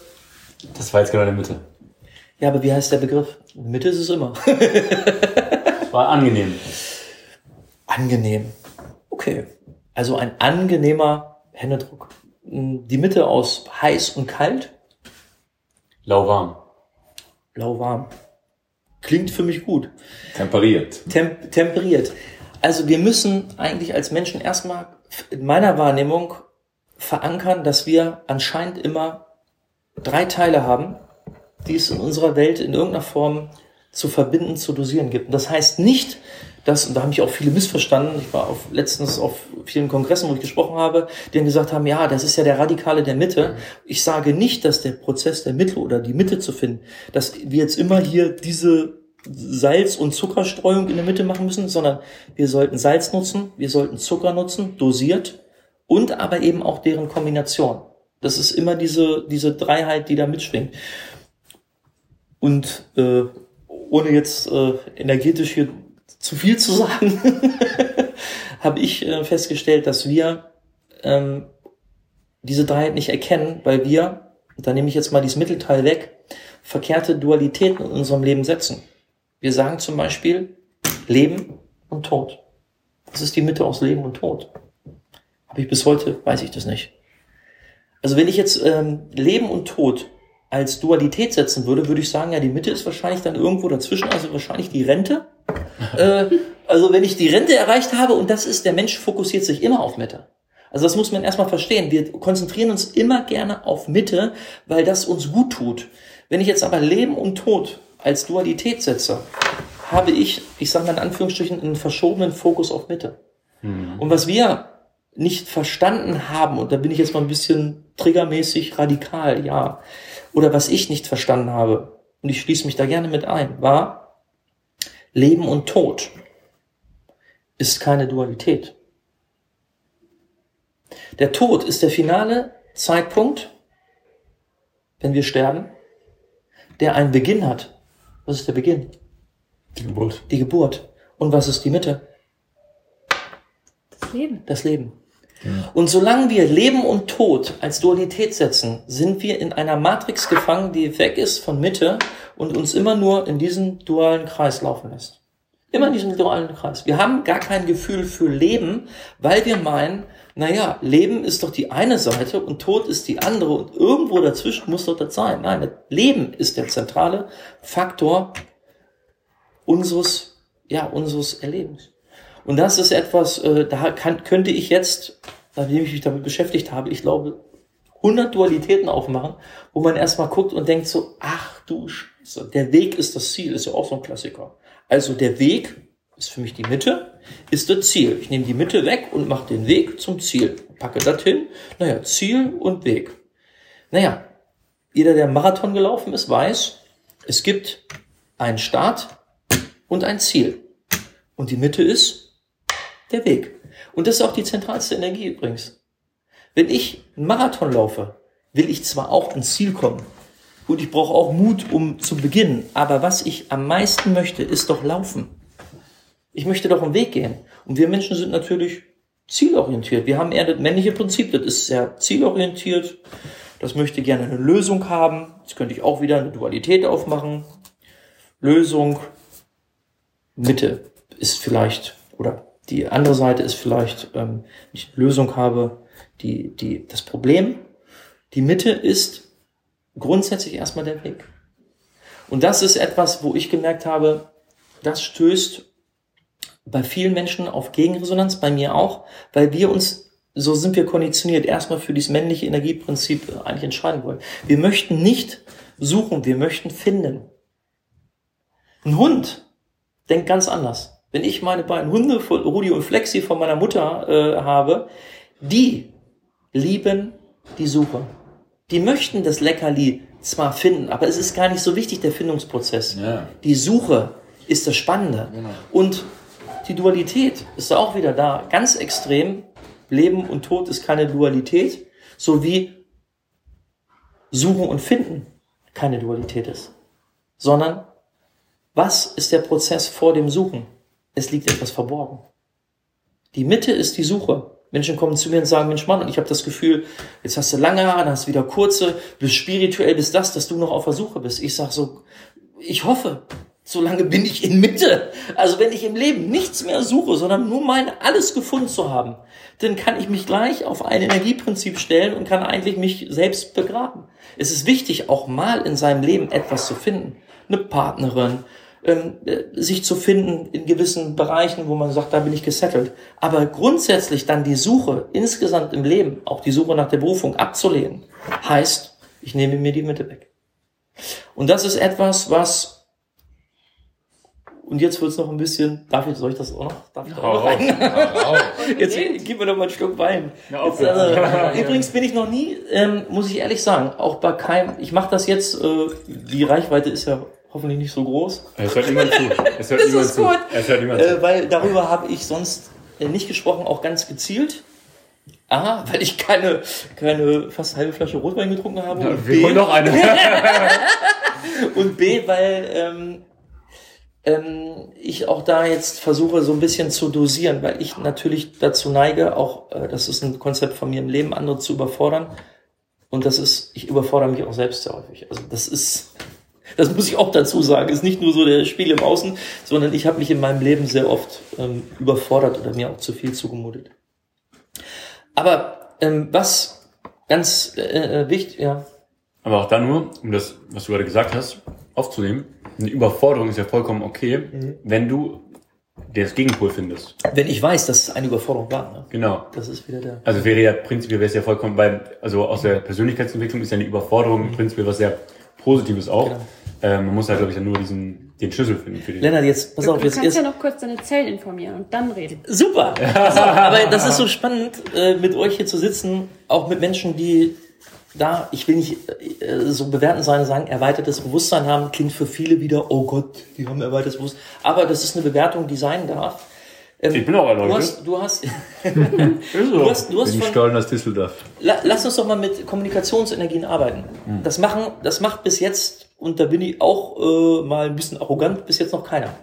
Das war jetzt genau in der Mitte. Ja, aber wie heißt der Begriff? Mitte ist es immer. war angenehm. Angenehm. Okay. Also ein angenehmer Händedruck. Die Mitte aus heiß und kalt. Lauwarm. Lauwarm. Klingt für mich gut. Temperiert. Tem temperiert. Also wir müssen eigentlich als Menschen erstmal in meiner Wahrnehmung verankern, dass wir anscheinend immer drei Teile haben, die es in unserer Welt in irgendeiner Form zu verbinden, zu dosieren gibt. Und das heißt nicht, dass, und da haben mich auch viele missverstanden, ich war auf, letztens auf vielen Kongressen, wo ich gesprochen habe, die dann gesagt haben, ja, das ist ja der Radikale der Mitte. Ich sage nicht, dass der Prozess der Mitte oder die Mitte zu finden, dass wir jetzt immer hier diese Salz- und Zuckerstreuung in der Mitte machen müssen, sondern wir sollten Salz nutzen, wir sollten Zucker nutzen, dosiert und aber eben auch deren Kombination. Das ist immer diese, diese Dreiheit, die da mitschwingt. Und äh, ohne jetzt äh, energetisch hier zu viel zu sagen, habe ich äh, festgestellt, dass wir ähm, diese Dreiheit nicht erkennen, weil wir, da nehme ich jetzt mal dieses Mittelteil weg, verkehrte Dualitäten in unserem Leben setzen. Wir sagen zum Beispiel Leben und Tod. Das ist die Mitte aus Leben und Tod. Habe ich bis heute, weiß ich das nicht. Also wenn ich jetzt ähm, Leben und Tod als Dualität setzen würde, würde ich sagen, ja, die Mitte ist wahrscheinlich dann irgendwo dazwischen, also wahrscheinlich die Rente. Äh, also wenn ich die Rente erreicht habe, und das ist, der Mensch fokussiert sich immer auf Mitte. Also das muss man erstmal verstehen. Wir konzentrieren uns immer gerne auf Mitte, weil das uns gut tut. Wenn ich jetzt aber Leben und Tod als Dualität setze, habe ich, ich sage mal in Anführungsstrichen, einen verschobenen Fokus auf Mitte. Mhm. Und was wir nicht verstanden haben, und da bin ich jetzt mal ein bisschen triggermäßig radikal, ja, oder was ich nicht verstanden habe, und ich schließe mich da gerne mit ein, war, Leben und Tod ist keine Dualität. Der Tod ist der finale Zeitpunkt, wenn wir sterben, der einen Beginn hat. Was ist der Beginn? Die Geburt. Die Geburt. Und was ist die Mitte? Das Leben. Das Leben. Und solange wir Leben und Tod als Dualität setzen, sind wir in einer Matrix gefangen, die weg ist von Mitte und uns immer nur in diesen dualen Kreis laufen lässt. Immer in diesem dualen Kreis. Wir haben gar kein Gefühl für Leben, weil wir meinen, naja, Leben ist doch die eine Seite und Tod ist die andere und irgendwo dazwischen muss doch das sein. Nein, Leben ist der zentrale Faktor unseres, ja, unseres Erlebens. Und das ist etwas, äh, da kann, könnte ich jetzt, nachdem ich mich damit beschäftigt habe, ich glaube, 100 Dualitäten aufmachen, wo man erstmal guckt und denkt so, ach du Scheiße, der Weg ist das Ziel, ist ja auch so ein Klassiker. Also der Weg ist für mich die Mitte, ist das Ziel. Ich nehme die Mitte weg und mache den Weg zum Ziel. Packe das hin. Naja, Ziel und Weg. Naja, jeder, der Marathon gelaufen ist, weiß, es gibt einen Start und ein Ziel. Und die Mitte ist der Weg. Und das ist auch die zentralste Energie übrigens. Wenn ich einen Marathon laufe, will ich zwar auch ins Ziel kommen und ich brauche auch Mut, um zu beginnen, aber was ich am meisten möchte, ist doch laufen. Ich möchte doch einen Weg gehen. Und wir Menschen sind natürlich zielorientiert. Wir haben eher das männliche Prinzip, das ist sehr zielorientiert. Das möchte gerne eine Lösung haben. Jetzt könnte ich auch wieder eine Dualität aufmachen. Lösung, Mitte ist vielleicht, oder die andere Seite ist vielleicht, ähm, ich eine Lösung habe, die, die, das Problem. Die Mitte ist grundsätzlich erstmal der Weg. Und das ist etwas, wo ich gemerkt habe, das stößt bei vielen Menschen auf Gegenresonanz, bei mir auch, weil wir uns, so sind wir konditioniert, erstmal für dieses männliche Energieprinzip äh, eigentlich entscheiden wollen. Wir möchten nicht suchen, wir möchten finden. Ein Hund denkt ganz anders. Wenn ich meine beiden Hunde, von Rudi und Flexi von meiner Mutter äh, habe, die lieben die Suche. Die möchten das Leckerli zwar finden, aber es ist gar nicht so wichtig, der Findungsprozess. Ja. Die Suche ist das Spannende. Und die Dualität ist auch wieder da. Ganz extrem. Leben und Tod ist keine Dualität, so wie Suchen und Finden keine Dualität ist. Sondern was ist der Prozess vor dem Suchen? Es liegt etwas verborgen. Die Mitte ist die Suche. Menschen kommen zu mir und sagen, Mensch Mann, und ich habe das Gefühl, jetzt hast du lange Haare, dann hast du wieder kurze, bist spirituell, bist das, dass du noch auf der Suche bist. Ich sag so, ich hoffe, solange bin ich in Mitte. Also wenn ich im Leben nichts mehr suche, sondern nur mein alles gefunden zu haben, dann kann ich mich gleich auf ein Energieprinzip stellen und kann eigentlich mich selbst begraben. Es ist wichtig, auch mal in seinem Leben etwas zu finden. Eine Partnerin, sich zu finden in gewissen Bereichen, wo man sagt, da bin ich gesettelt. Aber grundsätzlich dann die Suche insgesamt im Leben, auch die Suche nach der Berufung abzulehnen, heißt, ich nehme mir die Mitte weg. Und das ist etwas, was und jetzt wird's noch ein bisschen. Darf ich, soll ich das auch noch? Darf ich da auch noch rein? Jetzt gib mir noch mal ein Stück Wein. Jetzt, also, übrigens bin ich noch nie, ähm, muss ich ehrlich sagen, auch bei keinem. Ich mache das jetzt. Äh, die Reichweite ist ja hoffentlich nicht so groß, Es hört niemand zu. Es hört Das niemand ist zu. gut. Es hört niemand zu. äh, weil darüber habe ich sonst äh, nicht gesprochen, auch ganz gezielt. A, weil ich keine, keine fast halbe Flasche Rotwein getrunken habe. und Wir holen noch eine. Und B, weil ähm, ähm, ich auch da jetzt versuche, so ein bisschen zu dosieren, weil ich natürlich dazu neige, auch, äh, das ist ein Konzept von mir im Leben, andere zu überfordern. Und das ist, ich überfordere mich auch selbst sehr häufig. Also das ist, das muss ich auch dazu sagen, ist nicht nur so der Spiel im Außen, sondern ich habe mich in meinem Leben sehr oft ähm, überfordert oder mir auch zu viel zugemutet. Aber ähm, was ganz äh, äh, wichtig, ja, Aber auch da nur, um das, was du gerade gesagt hast, aufzunehmen. Eine Überforderung ist ja vollkommen okay, wenn du das Gegenpol findest. wenn ich weiß, dass es eine Überforderung war. Ne? Genau. Das ist wieder der. Also wäre ja prinzipiell wäre es ja vollkommen, weil, also aus der Persönlichkeitsentwicklung ist ja eine Überforderung prinzipiell was sehr Positives auch. Genau. Ähm, man muss halt, glaube ich, nur diesen, den Schlüssel finden für die. Lennart, jetzt, pass Du, auf, du jetzt kannst ist. ja noch kurz deine Zellen informieren und dann reden. Super! Auf, aber das ist so spannend, äh, mit euch hier zu sitzen, auch mit Menschen, die da, ich will nicht äh, so bewerten sein, sagen, erweitertes Bewusstsein haben, klingt für viele wieder, oh Gott, die haben erweitertes Bewusstsein. Aber das ist eine Bewertung, die sein darf. Ähm, Ich bin auch Du erleuchtet. hast, du hast, du so. hast, du hast Bin von, stollen aus Düsseldorf. La, lass uns doch mal mit Kommunikationsenergien arbeiten. Das machen, das macht bis jetzt, und da bin ich auch äh, mal ein bisschen arrogant, bis jetzt noch keiner.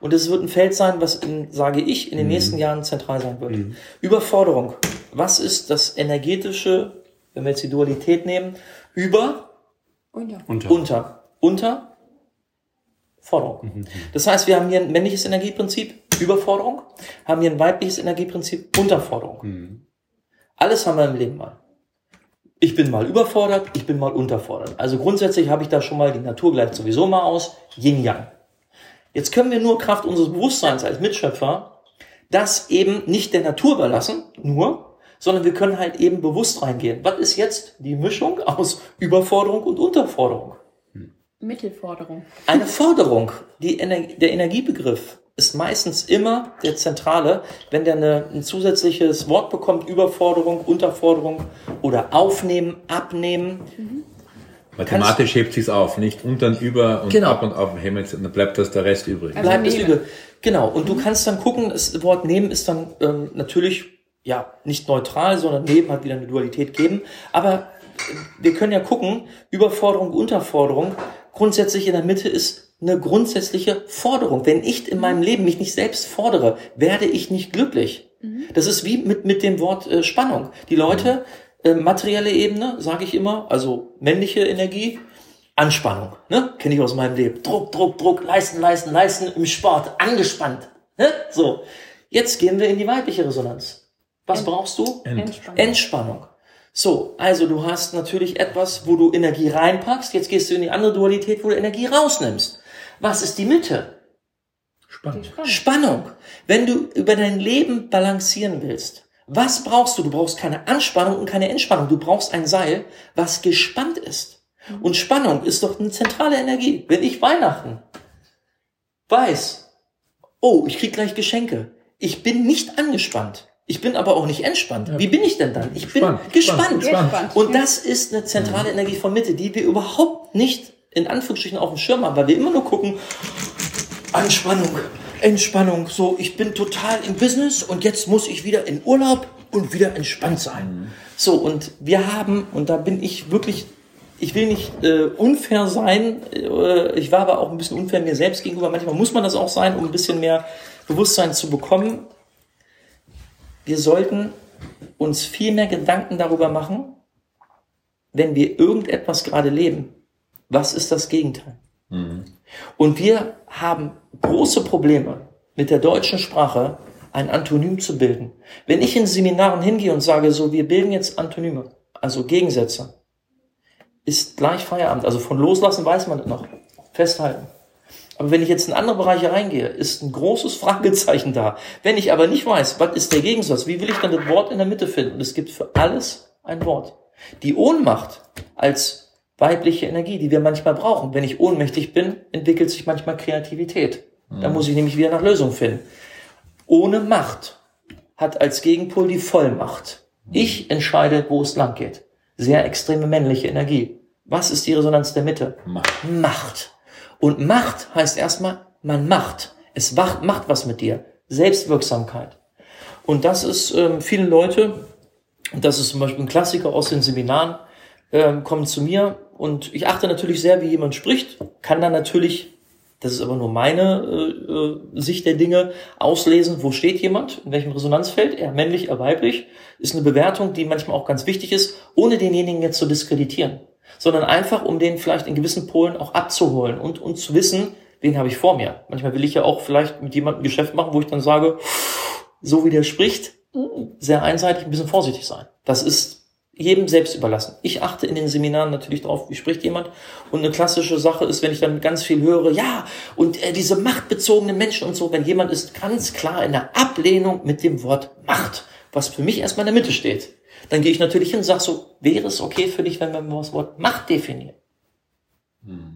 Und es wird ein Feld sein, was, in, sage ich, in den nächsten Jahren zentral sein wird. Überforderung. Was ist das energetische, wenn wir jetzt die Dualität nehmen, über, Und ja. Unter. unter, unter, Forderung. Das heißt, wir haben hier ein männliches Energieprinzip, Überforderung, haben hier ein weibliches Energieprinzip, Unterforderung. Alles haben wir im Leben mal. Ich bin mal überfordert, ich bin mal unterfordert. Also grundsätzlich habe ich da schon mal, die Natur gleicht sowieso mal aus, Yin-Yang. Jetzt können wir nur Kraft unseres Bewusstseins als Mitschöpfer das eben nicht der Natur überlassen, nur, sondern wir können halt eben bewusst reingehen. Was ist jetzt die Mischung aus Überforderung und Unterforderung? Mittelforderung. Eine Forderung, die Ener der Energiebegriff ist meistens immer der zentrale, wenn der eine, ein zusätzliches Wort bekommt, Überforderung, Unterforderung oder aufnehmen, abnehmen. Mathematisch hebt sich's auf, nicht unter und über und Genau. ab und auf heben, dann bleibt das der Rest übrig. Also Bleibt nehmen. übel. Genau. Und du kannst dann gucken, das Wort nehmen ist dann ähm, natürlich ja, nicht neutral, sondern neben hat wieder eine Dualität geben. Aber äh, wir können ja gucken, Überforderung, Unterforderung. Grundsätzlich in der Mitte ist eine grundsätzliche Forderung. Wenn ich in meinem Leben mich nicht selbst fordere, werde ich nicht glücklich. Das ist wie mit, mit dem Wort äh, Spannung. Die Leute, äh, materielle Ebene, sage ich immer, also männliche Energie, Anspannung, ne? Kenne ich aus meinem Leben. Druck, Druck, Druck, leisten, leisten, leisten im Sport, angespannt. Ne? So. Jetzt gehen wir in die weibliche Resonanz. Was Ent- brauchst du? Entspannung. Entspannung. So, also du hast natürlich etwas, wo du Energie reinpackst. Jetzt gehst du in die andere Dualität, wo du Energie rausnimmst. Was ist die Mitte? Spannung. Spannung. Wenn du über dein Leben balancieren willst, was brauchst du? Du brauchst keine Anspannung und keine Entspannung. Du brauchst ein Seil, was gespannt ist. Und Spannung ist doch eine zentrale Energie. Wenn ich Weihnachten weiß, oh, ich krieg gleich Geschenke. Ich bin nicht angespannt. Ich bin aber auch nicht entspannt. Wie bin ich denn dann? Ich bin gespannt. spannend, Gespannt. Und das ist eine zentrale Energie von Mitte, die wir überhaupt nicht in Anführungsstrichen auf dem Schirm haben, weil wir immer nur gucken, Anspannung, Entspannung, so, ich bin total im Business und jetzt muss ich wieder in Urlaub und wieder entspannt sein. So, und wir haben, und da bin ich wirklich, ich will nicht äh, unfair sein, äh, ich war aber auch ein bisschen unfair mir selbst gegenüber, manchmal muss man das auch sein, um ein bisschen mehr Bewusstsein zu bekommen. Wir sollten uns viel mehr Gedanken darüber machen, wenn wir irgendetwas gerade leben, was ist das Gegenteil? Und wir haben große Probleme mit der deutschen Sprache, ein Antonym zu bilden. Wenn ich in Seminaren hingehe und sage, so, wir bilden jetzt Antonyme, also Gegensätze, ist gleich Feierabend. Also von loslassen weiß man das noch. Festhalten. Aber wenn ich jetzt in andere Bereiche reingehe, ist ein großes Fragezeichen da. Wenn ich aber nicht weiß, was ist der Gegensatz, wie will ich dann das Wort in der Mitte finden? Und es gibt für alles ein Wort. Die Ohnmacht als weibliche Energie, die wir manchmal brauchen. Wenn ich ohnmächtig bin, entwickelt sich manchmal Kreativität. Da muss ich nämlich wieder nach Lösungen finden. Ohne Macht hat als Gegenpol die Vollmacht. Ich entscheide, wo es lang geht. Sehr extreme männliche Energie. Was ist die Resonanz der Mitte? Macht. Macht. Und Macht heißt erstmal, man macht. Es macht, macht was mit dir. Selbstwirksamkeit. Und das ist ähm, viele Leute, und das ist zum Beispiel ein Klassiker aus den Seminaren, ähm, kommen zu mir und ich achte natürlich sehr, wie jemand spricht, kann dann natürlich, das ist aber nur meine äh, äh, Sicht der Dinge, auslesen, wo steht jemand, in welchem Resonanzfeld, eher männlich, eher weiblich, ist eine Bewertung, die manchmal auch ganz wichtig ist, ohne denjenigen jetzt zu diskreditieren, sondern einfach, um den vielleicht in gewissen Polen auch abzuholen und, und zu wissen, wen habe ich vor mir. Manchmal will ich ja auch vielleicht mit jemandem Geschäft machen, wo ich dann sage, so wie der spricht, sehr einseitig, ein bisschen vorsichtig sein. Das ist jedem selbst überlassen. Ich achte in den Seminaren natürlich darauf, wie spricht jemand. Und eine klassische Sache ist, wenn ich dann ganz viel höre, ja, und äh, diese machtbezogenen Menschen und so, wenn jemand ist ganz klar in der Ablehnung mit dem Wort Macht, was für mich erstmal in der Mitte steht, dann gehe ich natürlich hin und sage so, wäre es okay für dich, wenn wir das Wort Macht definieren?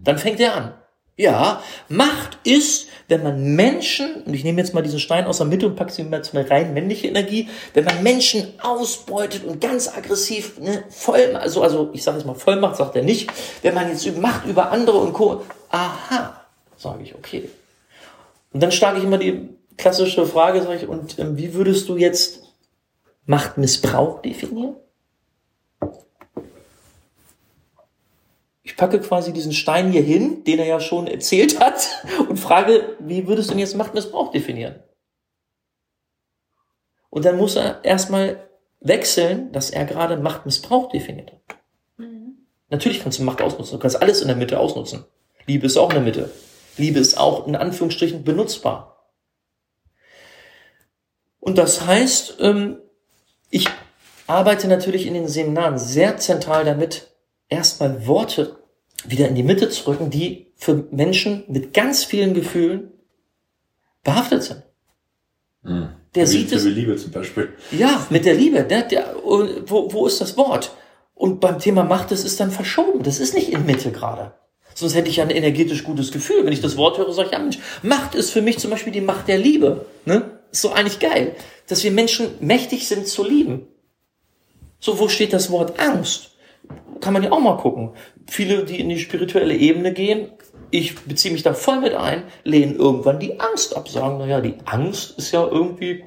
Dann fängt er an. Ja, Macht ist, wenn man Menschen, und ich nehme jetzt mal diesen Stein aus der Mitte und packe sie mal zu einer rein männliche Energie, wenn man Menschen ausbeutet und ganz aggressiv, ne, voll, also, also ich sage jetzt mal Vollmacht, sagt er nicht, wenn man jetzt Macht über andere und Co. Aha, sage ich, okay. Und dann schlage ich immer die klassische Frage, sage ich, und ähm, wie würdest du jetzt Machtmissbrauch definieren? Ich packe quasi diesen Stein hier hin, den er ja schon erzählt hat, und frage, wie würdest du denn jetzt Machtmissbrauch definieren? Und dann muss er erstmal wechseln, dass er gerade Machtmissbrauch definiert hat. Natürlich kannst du Macht ausnutzen, du kannst alles in der Mitte ausnutzen. Liebe ist auch in der Mitte. Liebe ist auch in Anführungsstrichen benutzbar. Und das heißt, ähm, ich arbeite natürlich in den Seminaren sehr zentral damit, erstmal Worte wieder in die Mitte zu rücken, die für Menschen mit ganz vielen Gefühlen behaftet sind. Der Wie- sieht es, Wie Liebe zum Beispiel. ja, mit der Liebe, ne? der, wo, wo ist das Wort? Und beim Thema Macht, das ist dann verschoben, das ist nicht in Mitte gerade. Sonst hätte ich ja ein energetisch gutes Gefühl. Wenn ich das Wort höre, sage ich, ja Mensch, Macht ist für mich zum Beispiel die Macht der Liebe. Ne? Ist so eigentlich geil, dass wir Menschen mächtig sind zu lieben. So, wo steht das Wort Angst? Kann man ja auch mal gucken. Viele, die in die spirituelle Ebene gehen, ich beziehe mich da voll mit ein, lehnen irgendwann die Angst ab, sagen, naja, die Angst ist ja irgendwie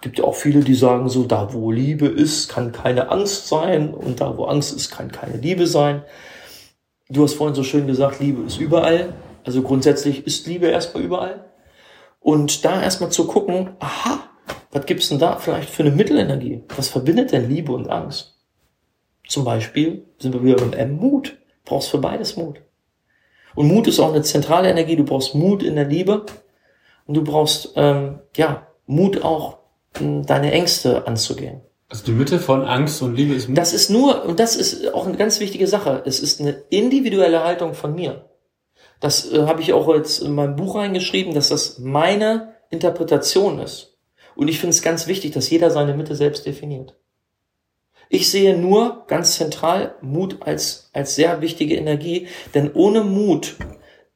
gibt ja auch viele, die sagen so, da wo Liebe ist, kann keine Angst sein und da wo Angst ist, kann keine Liebe sein. Du hast vorhin so schön gesagt, Liebe ist überall. Also grundsätzlich ist Liebe erstmal überall. Und da erstmal zu gucken, aha, was gibt's denn da vielleicht für eine Mittelenergie? Was verbindet denn Liebe und Angst? Zum Beispiel sind wir wieder beim M, Mut. Brauchst für beides Mut. Und Mut ist auch eine zentrale Energie. Du brauchst Mut in der Liebe und du brauchst ähm, ja Mut auch, m, deine Ängste anzugehen. Also die Mitte von Angst und Liebe ist Mut. Das ist nur, und das ist auch eine ganz wichtige Sache, es ist eine individuelle Haltung von mir. Das äh, habe ich auch jetzt in meinem Buch reingeschrieben, dass das meine Interpretation ist. Und ich finde es ganz wichtig, dass jeder seine Mitte selbst definiert. Ich sehe nur ganz zentral Mut als, als sehr wichtige Energie, denn ohne Mut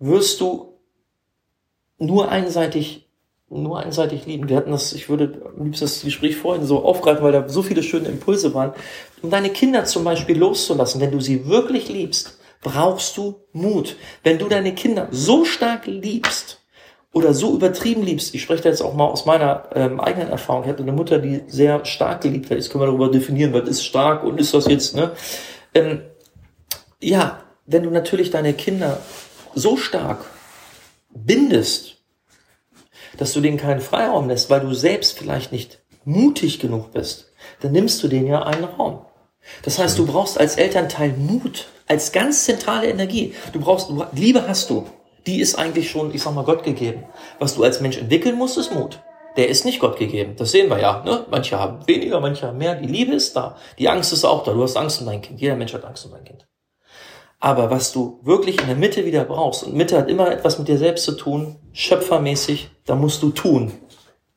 wirst du nur einseitig, nur einseitig lieben. Wir hatten das, ich würde am liebsten das Gespräch vorhin so aufgreifen, weil da so viele schöne Impulse waren. Um deine Kinder zum Beispiel loszulassen, wenn du sie wirklich liebst, brauchst du Mut. Wenn du deine Kinder so stark liebst, oder so übertrieben liebst, ich spreche da jetzt auch mal aus meiner ähm, eigenen Erfahrung, ich hatte eine Mutter, die sehr stark geliebt hat, jetzt können wir darüber definieren, was ist stark und ist das jetzt, ne? Ähm, ja, wenn du natürlich deine Kinder so stark bindest, dass du denen keinen Freiraum lässt, weil du selbst vielleicht nicht mutig genug bist, dann nimmst du denen ja einen Raum. Das heißt, du brauchst als Elternteil Mut, als ganz zentrale Energie. Du brauchst, Liebe hast du die ist eigentlich schon, ich sag mal, Gott gegeben. Was du als Mensch entwickeln musst, ist Mut. Der ist nicht Gott gegeben. Das sehen wir ja. Ne? Manche haben weniger, manche haben mehr. Die Liebe ist da. Die Angst ist auch da. Du hast Angst um dein Kind. Jeder Mensch hat Angst um sein Kind. Aber was du wirklich in der Mitte wieder brauchst, und Mitte hat immer etwas mit dir selbst zu tun, schöpfermäßig, da musst du tun.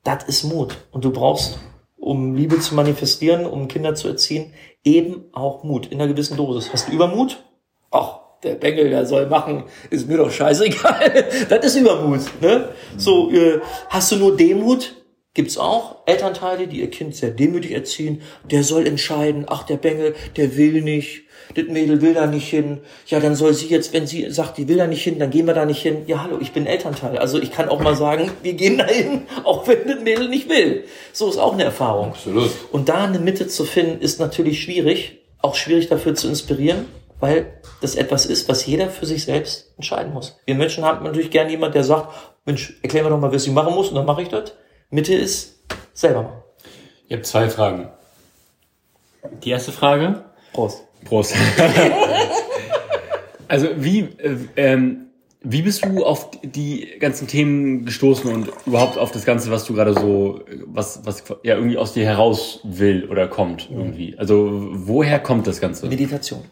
Das ist Mut. Und du brauchst, um Liebe zu manifestieren, um Kinder zu erziehen, eben auch Mut in einer gewissen Dosis. Hast du Übermut? Ach, der Bengel, der soll machen, ist mir doch scheißegal. das ist Übermut. Ne? So, äh, hast du nur Demut? Gibt's auch Elternteile, die ihr Kind sehr demütig erziehen. Der soll entscheiden. Ach, der Bengel, der will nicht. Das Mädel will da nicht hin. Ja, dann soll sie jetzt, wenn sie sagt, die will da nicht hin, dann gehen wir da nicht hin. Ja, hallo, ich bin Elternteil. Also ich kann auch mal sagen, wir gehen da hin, auch wenn das Mädel nicht will. So ist auch eine Erfahrung. Absolut. Und da eine Mitte zu finden, ist natürlich schwierig. Auch schwierig dafür zu inspirieren weil das etwas ist, was jeder für sich selbst entscheiden muss. Wir Menschen haben natürlich gern jemand, der sagt, Mensch, erklär mir doch mal, was ich machen muss, und dann mache ich das. Mitte ist selber machen. Ihr habt zwei Fragen. Die erste Frage. Prost. Prost. also wie, äh, ähm, wie bist du auf die ganzen Themen gestoßen und überhaupt auf das Ganze, was du gerade so, was, was ja irgendwie aus dir heraus will oder kommt irgendwie? Also woher kommt das Ganze? Meditation.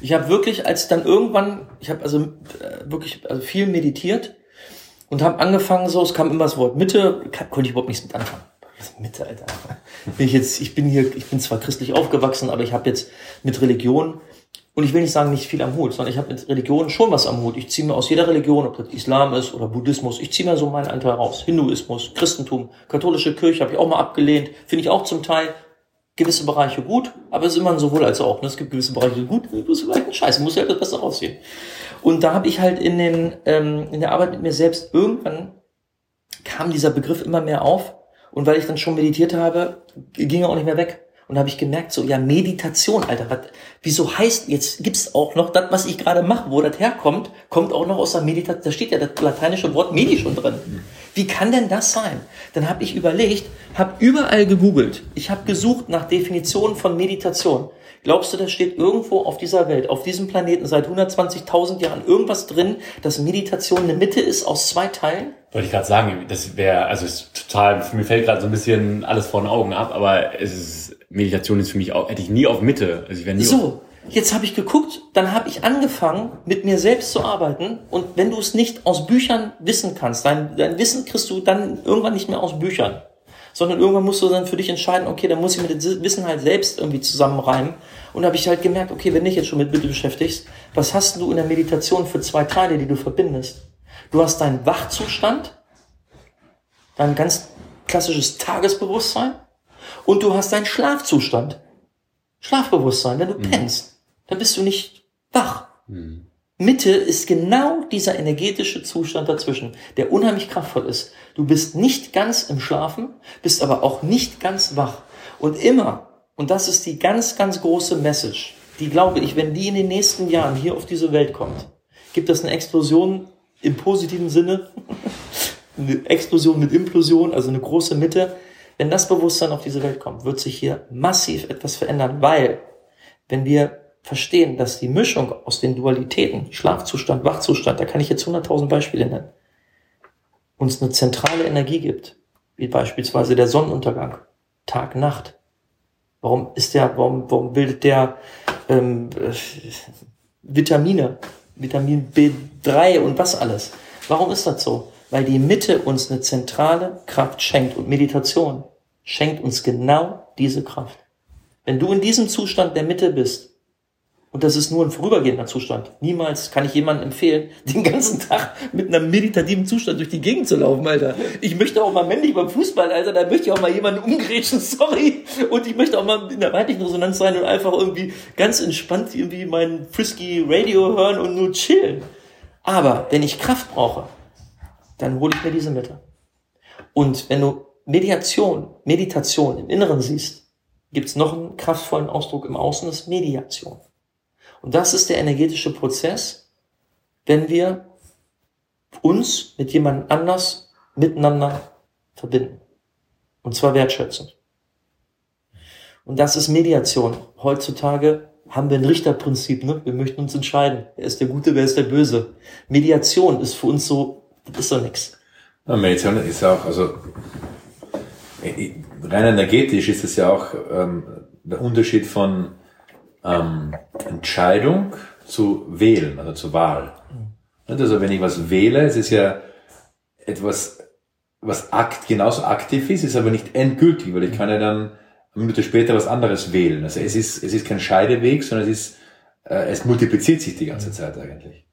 Ich habe wirklich, als dann irgendwann, ich habe also äh, wirklich also viel meditiert und habe angefangen so, es kam immer das Wort Mitte, kann, konnte ich überhaupt nichts mit anfangen. Mitte, Alter. Bin ich jetzt, ich bin hier, ich bin zwar christlich aufgewachsen, aber ich habe jetzt mit Religion und ich will nicht sagen, nicht viel am Hut, sondern ich habe mit Religion schon was am Hut. Ich ziehe mir aus jeder Religion, ob das Islam ist oder Buddhismus, ich ziehe mir so meinen Anteil raus. Hinduismus, Christentum, katholische Kirche habe ich auch mal abgelehnt, finde ich auch zum Teil gewisse Bereiche gut, aber es ist immer ein sowohl als auch. Ne? Es gibt gewisse Bereiche gut, gewisse Bereiche scheiße, muss ja das Beste. Und da habe ich halt in, den, ähm, in der Arbeit mit mir selbst irgendwann kam dieser Begriff immer mehr auf und weil ich dann schon meditiert habe, ging er auch nicht mehr weg. Und da habe ich gemerkt, so, ja, Meditation, Alter, was, wieso heißt, jetzt gibt's auch noch das, was ich gerade mache, wo das herkommt, kommt auch noch aus der Meditation, da steht ja das lateinische Wort Medi schon drin. Wie kann denn das sein? Dann habe ich überlegt, habe überall gegoogelt, ich habe gesucht nach Definitionen von Meditation. Glaubst du, da steht irgendwo auf dieser Welt, auf diesem Planeten seit 120.000 Jahren irgendwas drin, dass Meditation eine Mitte ist aus zwei Teilen? Wollte ich gerade sagen, das wäre, also ist total, mir fällt gerade so ein bisschen alles vor den Augen ab, aber es ist, Meditation ist für mich auch, hätte ich nie auf Mitte. Also ich wäre nie So, jetzt habe ich geguckt, dann habe ich angefangen, mit mir selbst zu arbeiten. Und wenn du es nicht aus Büchern wissen kannst, dein, dein Wissen kriegst du dann irgendwann nicht mehr aus Büchern. Sondern irgendwann musst du dann für dich entscheiden, okay, dann muss ich mir das Wissen halt selbst irgendwie zusammenreimen. Und da habe ich halt gemerkt, okay, wenn du dich jetzt schon mit Bitte beschäftigst, was hast du in der Meditation für zwei Teile, die du verbindest? Du hast deinen Wachzustand, dein ganz klassisches Tagesbewusstsein und du hast deinen Schlafzustand. Schlafbewusstsein, wenn du pennst, dann bist du nicht wach. Mitte ist genau dieser energetische Zustand dazwischen, der unheimlich kraftvoll ist. Du bist nicht ganz im Schlafen, bist aber auch nicht ganz wach. Und immer, und das ist die ganz, ganz große Message, die glaube ich, wenn die in den nächsten Jahren hier auf diese Welt kommt, gibt es eine Explosion im positiven Sinne, eine Explosion mit Implosion, also eine große Mitte. Wenn das Bewusstsein auf diese Welt kommt, wird sich hier massiv etwas verändern, weil wenn wir verstehen, dass die Mischung aus den Dualitäten, Schlafzustand, Wachzustand, da kann ich jetzt 100.000 Beispiele nennen, uns eine zentrale Energie gibt, wie beispielsweise der Sonnenuntergang, Tag, Nacht. Warum ist der, warum, warum bildet der ähm, äh, Vitamine, Vitamin B3 und was alles? Warum ist das so? Weil die Mitte uns eine zentrale Kraft schenkt und Meditation schenkt uns genau diese Kraft. Wenn du in diesem Zustand der Mitte bist, und das ist nur ein vorübergehender Zustand. Niemals kann ich jemandem empfehlen, den ganzen Tag mit einem meditativen Zustand durch die Gegend zu laufen, Alter. Ich möchte auch mal männlich beim Fußball, Alter, da möchte ich auch mal jemanden umgrätschen, sorry. Und ich möchte auch mal in der weiblichen Resonanz sein und einfach irgendwie ganz entspannt irgendwie mein Frisky Radio hören und nur chillen. Aber wenn ich Kraft brauche, dann hole ich mir diese Mitte. Und wenn du Mediation, Meditation im Inneren siehst, gibt es noch einen kraftvollen Ausdruck im Außen, das ist Mediation. Und das ist der energetische Prozess, wenn wir uns mit jemand anders miteinander verbinden. Und zwar wertschätzend. Und das ist Mediation. Heutzutage haben wir ein Richterprinzip, ne? Wir möchten uns entscheiden. Wer ist der Gute, wer ist der Böse? Mediation ist für uns so, das ist doch nichts. Ja, Meditation ist auch, also rein energetisch ist es ja auch ähm, der Unterschied von ähm, Entscheidung zu wählen, also zur Wahl. Also wenn ich was wähle, es ist ja etwas, was akt, genauso aktiv ist, ist aber nicht endgültig, weil ich kann ja dann eine Minute später was anderes wählen. Also es ist, es ist kein Scheideweg, sondern es ist, äh, es multipliziert sich die ganze Zeit eigentlich.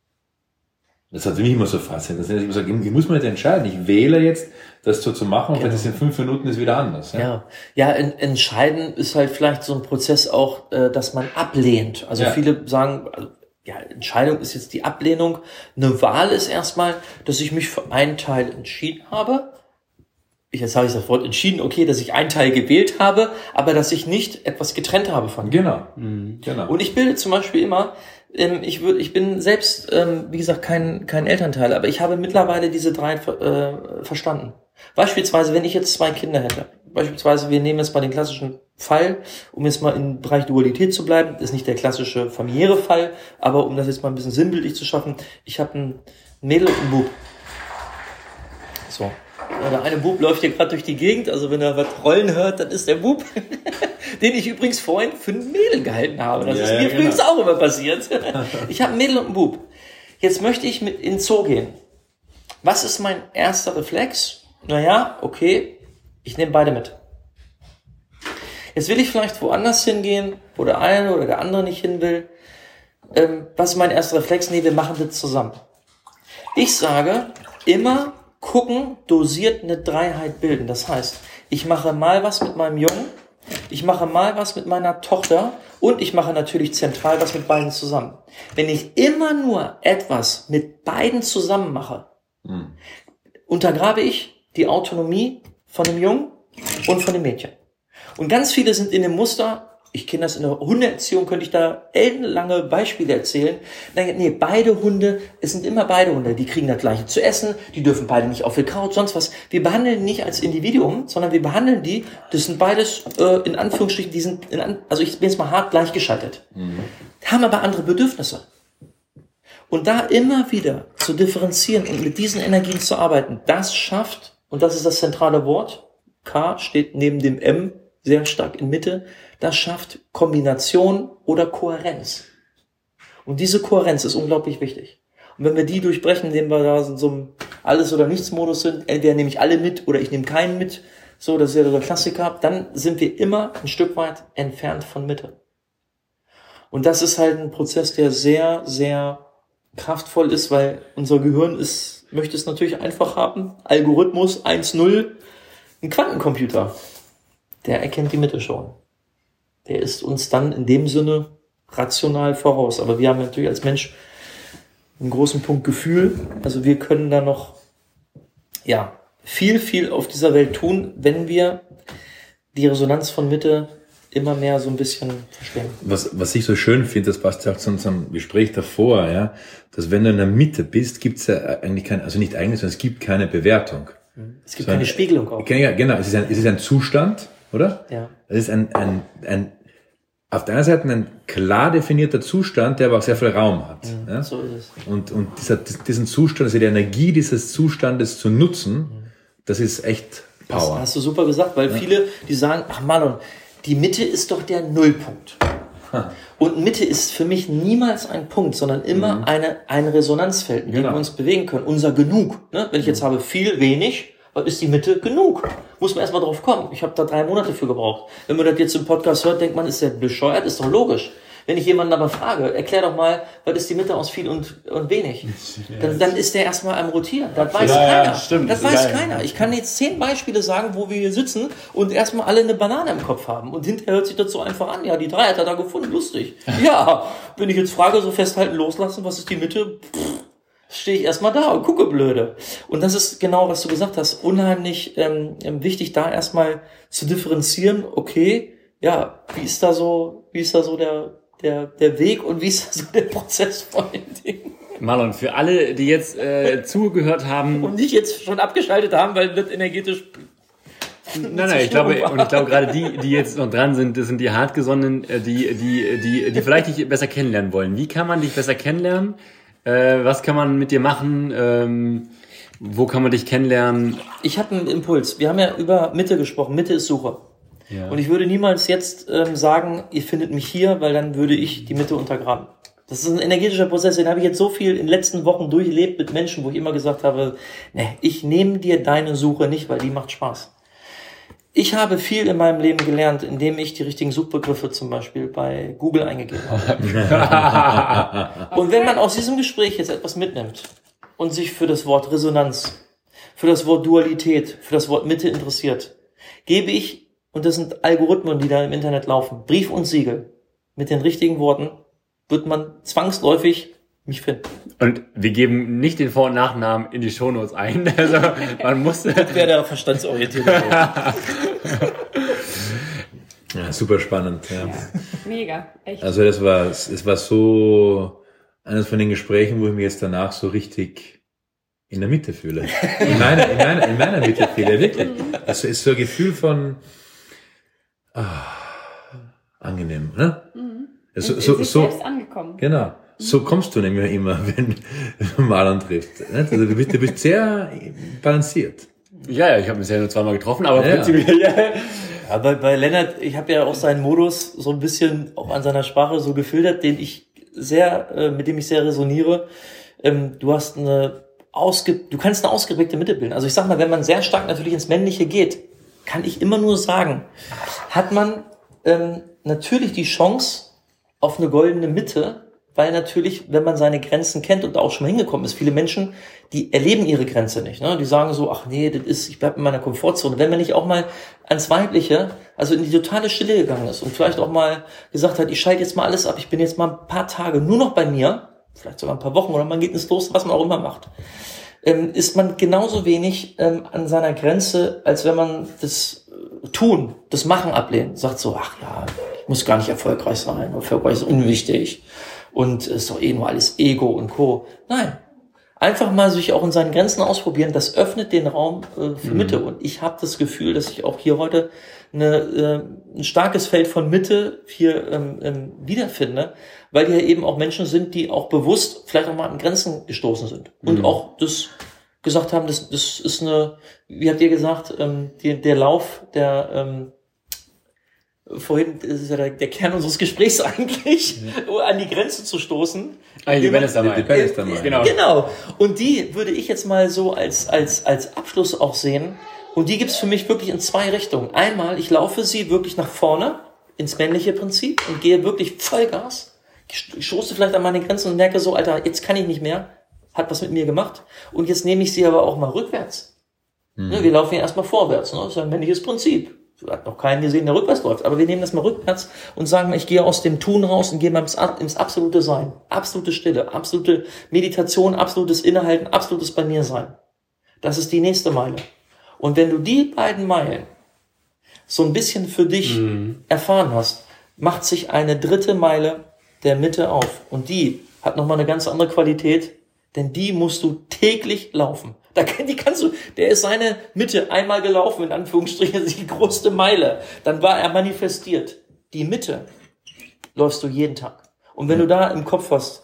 Das hat mich immer so fasziniert. ich muss mir nicht entscheiden. Ich wähle jetzt, das so zu machen und genau. das in fünf Minuten ist wieder anders. Ja, ja, ja entscheiden ist halt vielleicht so ein Prozess auch, äh, dass man ablehnt. Also ja. viele sagen, also, ja, Entscheidung ist jetzt die Ablehnung. Eine Wahl ist erstmal, dass ich mich für einen Teil entschieden habe. Ich, jetzt habe ich das Wort entschieden, okay, dass ich einen Teil gewählt habe, aber dass ich nicht etwas getrennt habe von. Genau. Mhm. genau. Und ich bilde zum Beispiel immer, ähm, ich, würde, ich bin selbst, ähm, wie gesagt, kein, kein Elternteil, aber ich habe mittlerweile diese drei äh, verstanden. Beispielsweise, wenn ich jetzt zwei Kinder hätte, beispielsweise, wir nehmen jetzt mal den klassischen Fall, um jetzt mal im Bereich Dualität zu bleiben, ist nicht der klassische familiäre Fall, aber um das jetzt mal ein bisschen sinnbildlich zu schaffen, ich habe ein Mädel und einen Bub. So, der eine Bub läuft hier gerade durch die Gegend, also wenn er was rollen hört, dann ist der Bub, den ich übrigens vorhin für ein Mädel gehalten habe. Das ja, ist mir ja, genau. übrigens auch immer passiert. Ich habe ein Mädel und einen Bub. Jetzt möchte ich mit in den Zoo gehen. Was ist mein erster Reflex? Naja, okay, ich nehme beide mit. Jetzt will ich vielleicht woanders hingehen, wo der eine oder der andere nicht hin will. Ähm, was ist mein erster Reflex? Nee, wir machen das zusammen. Ich sage immer gucken, dosiert eine Dreiheit bilden. Das heißt, ich mache mal was mit meinem Jungen, ich mache mal was mit meiner Tochter und ich mache natürlich zentral was mit beiden zusammen. Wenn ich immer nur etwas mit beiden zusammen mache, mhm. untergrabe ich die Autonomie von dem Jungen und von dem Mädchen. Und ganz viele sind in dem Muster, ich kenne das in der Hundeerziehung, könnte ich da ellenlange Beispiele erzählen. Nee, beide Hunde, es sind immer beide Hunde, die kriegen das gleiche zu essen, die dürfen beide nicht auf die Couch, sonst was. Wir behandeln nicht als Individuum, sondern wir behandeln die, das sind beides, äh, in Anführungsstrichen, die sind, in, also ich bin jetzt mal hart gleichgeschaltet, mhm. haben aber andere Bedürfnisse. Und da immer wieder zu differenzieren und mit diesen Energien zu arbeiten, das schafft, und das ist das zentrale Wort, K steht neben dem M sehr stark in Mitte, das schafft Kombination oder Kohärenz. Und diese Kohärenz ist unglaublich wichtig. Und wenn wir die durchbrechen, indem wir da in so einem Alles- oder Nichts-Modus sind, entweder nehme ich alle mit oder ich nehme keinen mit, so, das ist ja der Klassiker, dann sind wir immer ein Stück weit entfernt von Mitte. Und das ist halt ein Prozess, der sehr, sehr kraftvoll ist, weil unser Gehirn ist, möchte es natürlich einfach haben. Algorithmus 1.0, ein Quantencomputer, der erkennt die Mitte schon der ist uns dann in dem Sinne rational voraus. Aber wir haben natürlich als Mensch einen großen Punkt Gefühl. Also wir können da noch, ja, viel, viel auf dieser Welt tun, wenn wir die Resonanz von Mitte immer mehr so ein bisschen verstehen. Was, was ich so schön finde, das passt ja auch zu unserem Gespräch davor, ja, dass wenn du in der Mitte bist, gibt's ja eigentlich keine, also nicht eigentlich, sondern es gibt keine Bewertung. Es gibt So keine ein- Spiegelung auch. Ja, genau, es ist ein, es ist ein Zustand, oder? Ja. Es ist ein, ein, ein, auf der einen Seite ein klar definierter Zustand, der aber auch sehr viel Raum hat. Ja? So ist es. Und, und dieser, diesen Zustand, also die Energie dieses Zustandes zu nutzen, das ist echt Das Power. hast du super gesagt, weil viele, die sagen, ach Marlon, die Mitte ist doch der Nullpunkt. Und Mitte ist für mich niemals ein Punkt, sondern immer eine, ein Resonanzfeld, in dem Genau. wir uns bewegen können. Unser Genug. Ne? Wenn ich jetzt habe viel, wenig, ist die Mitte genug? Muss man erstmal drauf kommen. Ich habe da drei Monate für gebraucht. Wenn man das jetzt im Podcast hört, denkt man, ist der bescheuert? Ist doch logisch. Wenn ich jemanden aber frage, erklär doch mal, was ist die Mitte aus viel und, und wenig? Dann, dann ist der erstmal am Rotieren. Das weiß Ja, ja, keiner. stimmt, das weiß geil. keiner. Ich kann jetzt zehn Beispiele sagen, wo wir hier sitzen und erstmal alle eine Banane im Kopf haben. Und hinterher hört sich das so einfach an. Ja, die drei hat er da gefunden, lustig. Ja, wenn ich jetzt frage, so festhalten, loslassen, was ist die Mitte? Pff, stehe ich erstmal da und gucke blöde. Und das ist genau, was du gesagt hast, unheimlich ähm, ähm, wichtig, da erstmal zu differenzieren, okay, ja, wie ist da so, wie ist da so der, der, der Weg und wie ist so der Prozess vor den Dingen? Marlon, für alle, die jetzt äh, zugehört haben, Und nicht jetzt schon abgeschaltet haben, weil das energetisch Nein, nein, ich glaube, und ich glaube gerade die, die jetzt noch dran sind, das sind die hartgesonnenen, äh, die, die, die, die vielleicht dich besser kennenlernen wollen. Wie kann man dich besser kennenlernen? Äh, was kann man mit dir machen? Ähm, wo kann man dich kennenlernen? Ich habe einen Impuls. Wir haben ja über Mitte gesprochen. Mitte ist Suche. Ja. Und ich würde niemals jetzt ähm, sagen, ihr findet mich hier, weil dann würde ich die Mitte untergraben. Das ist ein energetischer Prozess, den habe ich jetzt so viel in den letzten Wochen durchlebt mit Menschen, wo ich immer gesagt habe, ne, ich nehme dir deine Suche nicht, weil die macht Spaß. Ich habe viel in meinem Leben gelernt, indem ich die richtigen Suchbegriffe zum Beispiel bei Google eingegeben habe. Und wenn man aus diesem Gespräch jetzt etwas mitnimmt und sich für das Wort Resonanz, für das Wort Dualität, für das Wort Mitte interessiert, gebe ich, und das sind Algorithmen, die da im Internet laufen, Brief und Siegel. Mit den richtigen Worten wird man zwangsläufig mich finden. Und wir geben nicht den Vor- und Nachnamen in die Shownotes ein. Also man muss. Wer der verstandsorientierte. Ja, super spannend. Ja. Mega, echt. Also das war, es war so eines von den Gesprächen, wo ich mich jetzt danach so richtig in der Mitte fühle. In meiner, in meiner, in meiner Mitte fühle, wirklich. Also es ist so ein Gefühl von ah, angenehm, ne? So, in, so, in sich so, selbst angekommen. genau. So kommst du nämlich immer, wenn du Marlon trifft. ne? Also du bist, du bist sehr balanciert. Ja, ja, ich habe mich ja nur zweimal getroffen, aber Ja. prinzipiell, ja. Bei, bei Lennart, ich habe ja auch seinen Modus so ein bisschen auch an seiner Sprache so gefiltert, den ich sehr, äh, mit dem ich sehr resoniere. Ähm, du hast eine ausge, du kannst eine ausgeprägte Mitte bilden. Also ich sag mal, wenn man sehr stark natürlich ins Männliche geht, kann ich immer nur sagen, hat man ähm, natürlich die Chance auf eine goldene Mitte, weil natürlich, wenn man seine Grenzen kennt und da auch schon mal hingekommen ist, viele Menschen, die erleben ihre Grenze nicht. Ne? Die sagen so, ach nee, das ist, ich bleib in meiner Komfortzone. Wenn man nicht auch mal ans Weibliche, also in die totale Stille gegangen ist und vielleicht auch mal gesagt hat, ich schalte jetzt mal alles ab, ich bin jetzt mal ein paar Tage nur noch bei mir, vielleicht sogar ein paar Wochen oder man geht ins Los, was man auch immer macht, ähm, ist man genauso wenig ähm, an seiner Grenze, als wenn man das äh, Tun, das Machen ablehnt. Sagt so, ach ja, ich muss gar nicht erfolgreich sein, erfolgreich ist unwichtig und ist doch eh nur alles Ego und Co. Nein, einfach mal sich auch in seinen Grenzen ausprobieren, das öffnet den Raum äh, für Mitte. Und ich habe das Gefühl, dass ich auch hier heute eine, äh, ein starkes Feld von Mitte hier ähm, ähm, wiederfinde, weil hier eben auch Menschen sind, die auch bewusst vielleicht auch mal an Grenzen gestoßen sind und auch das gesagt haben, das, das ist eine, wie habt ihr gesagt, ähm, die, der Lauf, der ähm, vorhin, das ist ja der, der Kern unseres Gesprächs eigentlich, an die Grenze zu stoßen. Ah, die man- Bennis dabei. Die Bennis dabei. Genau. Genau. Und die würde ich jetzt mal so als, als, als Abschluss auch sehen. Und die gibt's für mich wirklich in zwei Richtungen. Einmal, ich laufe sie wirklich nach vorne ins männliche Prinzip und gehe wirklich Vollgas. Ich stoße vielleicht an meine Grenzen und merke so, Alter, jetzt kann ich nicht mehr. Hat was mit mir gemacht. Und jetzt nehme ich sie aber auch mal rückwärts. Ne, wir laufen ja erstmal vorwärts. Ne? Das ist ein männliches Prinzip. Hat noch keinen gesehen, der rückwärts läuft. Aber wir nehmen das mal rückwärts und sagen, ich gehe aus dem Tun raus und gehe mal ins, ins absolute Sein. Absolute Stille, absolute Meditation, absolutes Innehalten, absolutes bei mir sein. Das ist die nächste Meile. Und wenn du die beiden Meilen so ein bisschen für dich erfahren hast, macht sich eine dritte Meile der Mitte auf. Und die hat nochmal eine ganz andere Qualität, denn die musst du täglich laufen. Da kann, die kannst du, der ist seine Mitte einmal gelaufen, in Anführungsstrichen, die größte Meile. Dann war er manifestiert. Die Mitte läufst du jeden Tag. Und wenn du da im Kopf hast,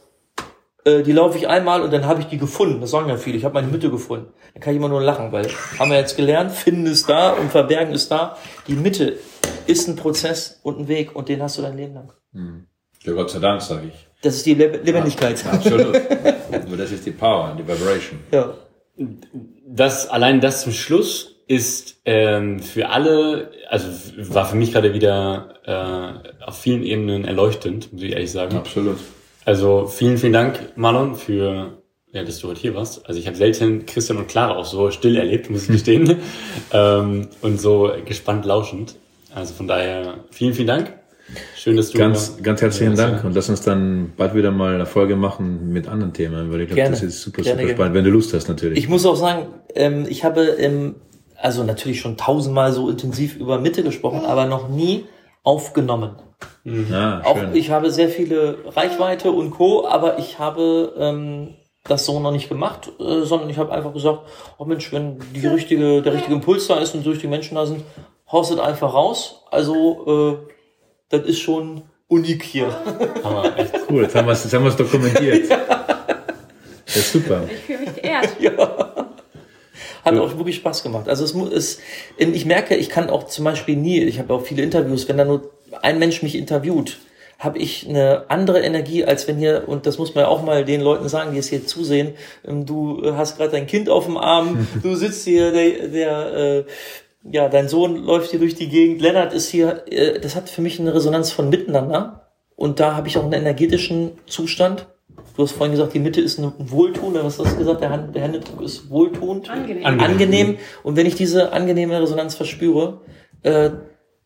äh, die laufe ich einmal und dann habe ich die gefunden. Das sagen ja viele. Ich habe meine Mitte gefunden. Dann kann ich immer nur lachen, weil haben wir jetzt gelernt, finden ist da und verbergen ist da. Die Mitte ist ein Prozess und ein Weg und den hast du dein Leben lang. Ja, Gott sei Dank, sage ich. Das ist die Leb Lebendigkeit. Absolut. Aber das ist die Power, die Vibration. Ja. das allein das zum Schluss ist ähm, für alle, also war für mich gerade wieder äh, auf vielen Ebenen erleuchtend, muss ich ehrlich sagen. Absolut. Also vielen, vielen Dank, Marlon, für ja, dass du heute hier warst. Also ich habe selten Christian und Clara auch so still erlebt, muss ich gestehen. ähm, und so gespannt lauschend. Also von daher vielen, vielen Dank. Schön, dass du Ganz, ganz herzlichen Dank und lass uns dann bald wieder mal eine Folge machen mit anderen Themen, weil ich glaube, das ist super, Gerne, super gerne. spannend, wenn du Lust hast natürlich. Ich muss auch sagen, ähm, ich habe ähm, also natürlich schon tausendmal so intensiv über Mitte gesprochen, aber noch nie aufgenommen. ah, Auch ich habe sehr viele Reichweite und Co., aber ich habe ähm, das so noch nicht gemacht, äh, sondern ich habe einfach gesagt, oh Mensch, wenn die richtige, der richtige Impuls da ist und so richtige Menschen da sind, haust es einfach raus. Also äh, das ist schon unik hier. Aber echt Cool, jetzt haben wir es dokumentiert. Das ist super. Ich fühle mich geehrt. Hat auch wirklich Spaß gemacht. Also es muss, es, ich merke, ich kann auch zum Beispiel nie, ich habe auch viele Interviews, wenn da nur ein Mensch mich interviewt, habe ich eine andere Energie, als wenn hier, und das muss man ja auch mal den Leuten sagen, die es hier zusehen, ähm, du hast gerade dein Kind auf dem Arm, du sitzt hier, der, der äh, ja, dein Sohn läuft hier durch die Gegend, Lennart ist hier, äh, das hat für mich eine Resonanz von miteinander. Und da habe ich auch einen energetischen Zustand. Du hast vorhin gesagt, die Mitte ist ein Wohltun, oder was hast du gesagt? Der, Hand, der Händedruck ist wohltuend. Angenehm. Angenehm. Angenehm. Und wenn ich diese angenehme Resonanz verspüre, äh,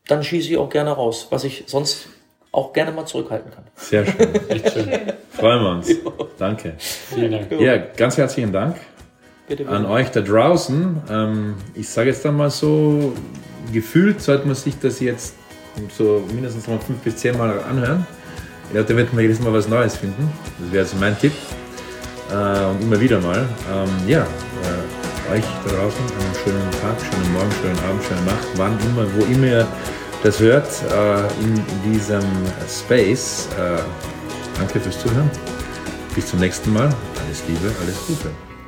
dann schieße ich auch gerne raus, was ich sonst auch gerne mal zurückhalten kann. Sehr schön. echt schön. Freuen wir uns. Danke. Vielen Dank. Ja, ganz herzlichen Dank Bitte, an euch da draußen. Ähm, ich sage jetzt einmal so, gefühlt sollte man sich das jetzt so mindestens mal fünf bis zehn Mal anhören. Ich glaube, da wird man jedes Mal was Neues finden. Das wäre also mein Tipp. Äh, und immer wieder mal. Ähm, ja, äh, euch da draußen einen schönen Tag, schönen Morgen, schönen Abend, schöne Nacht, wann immer, wo immer ihr das hört, äh, in diesem Space. Äh, danke fürs Zuhören. Bis zum nächsten Mal. Alles Liebe, alles Gute.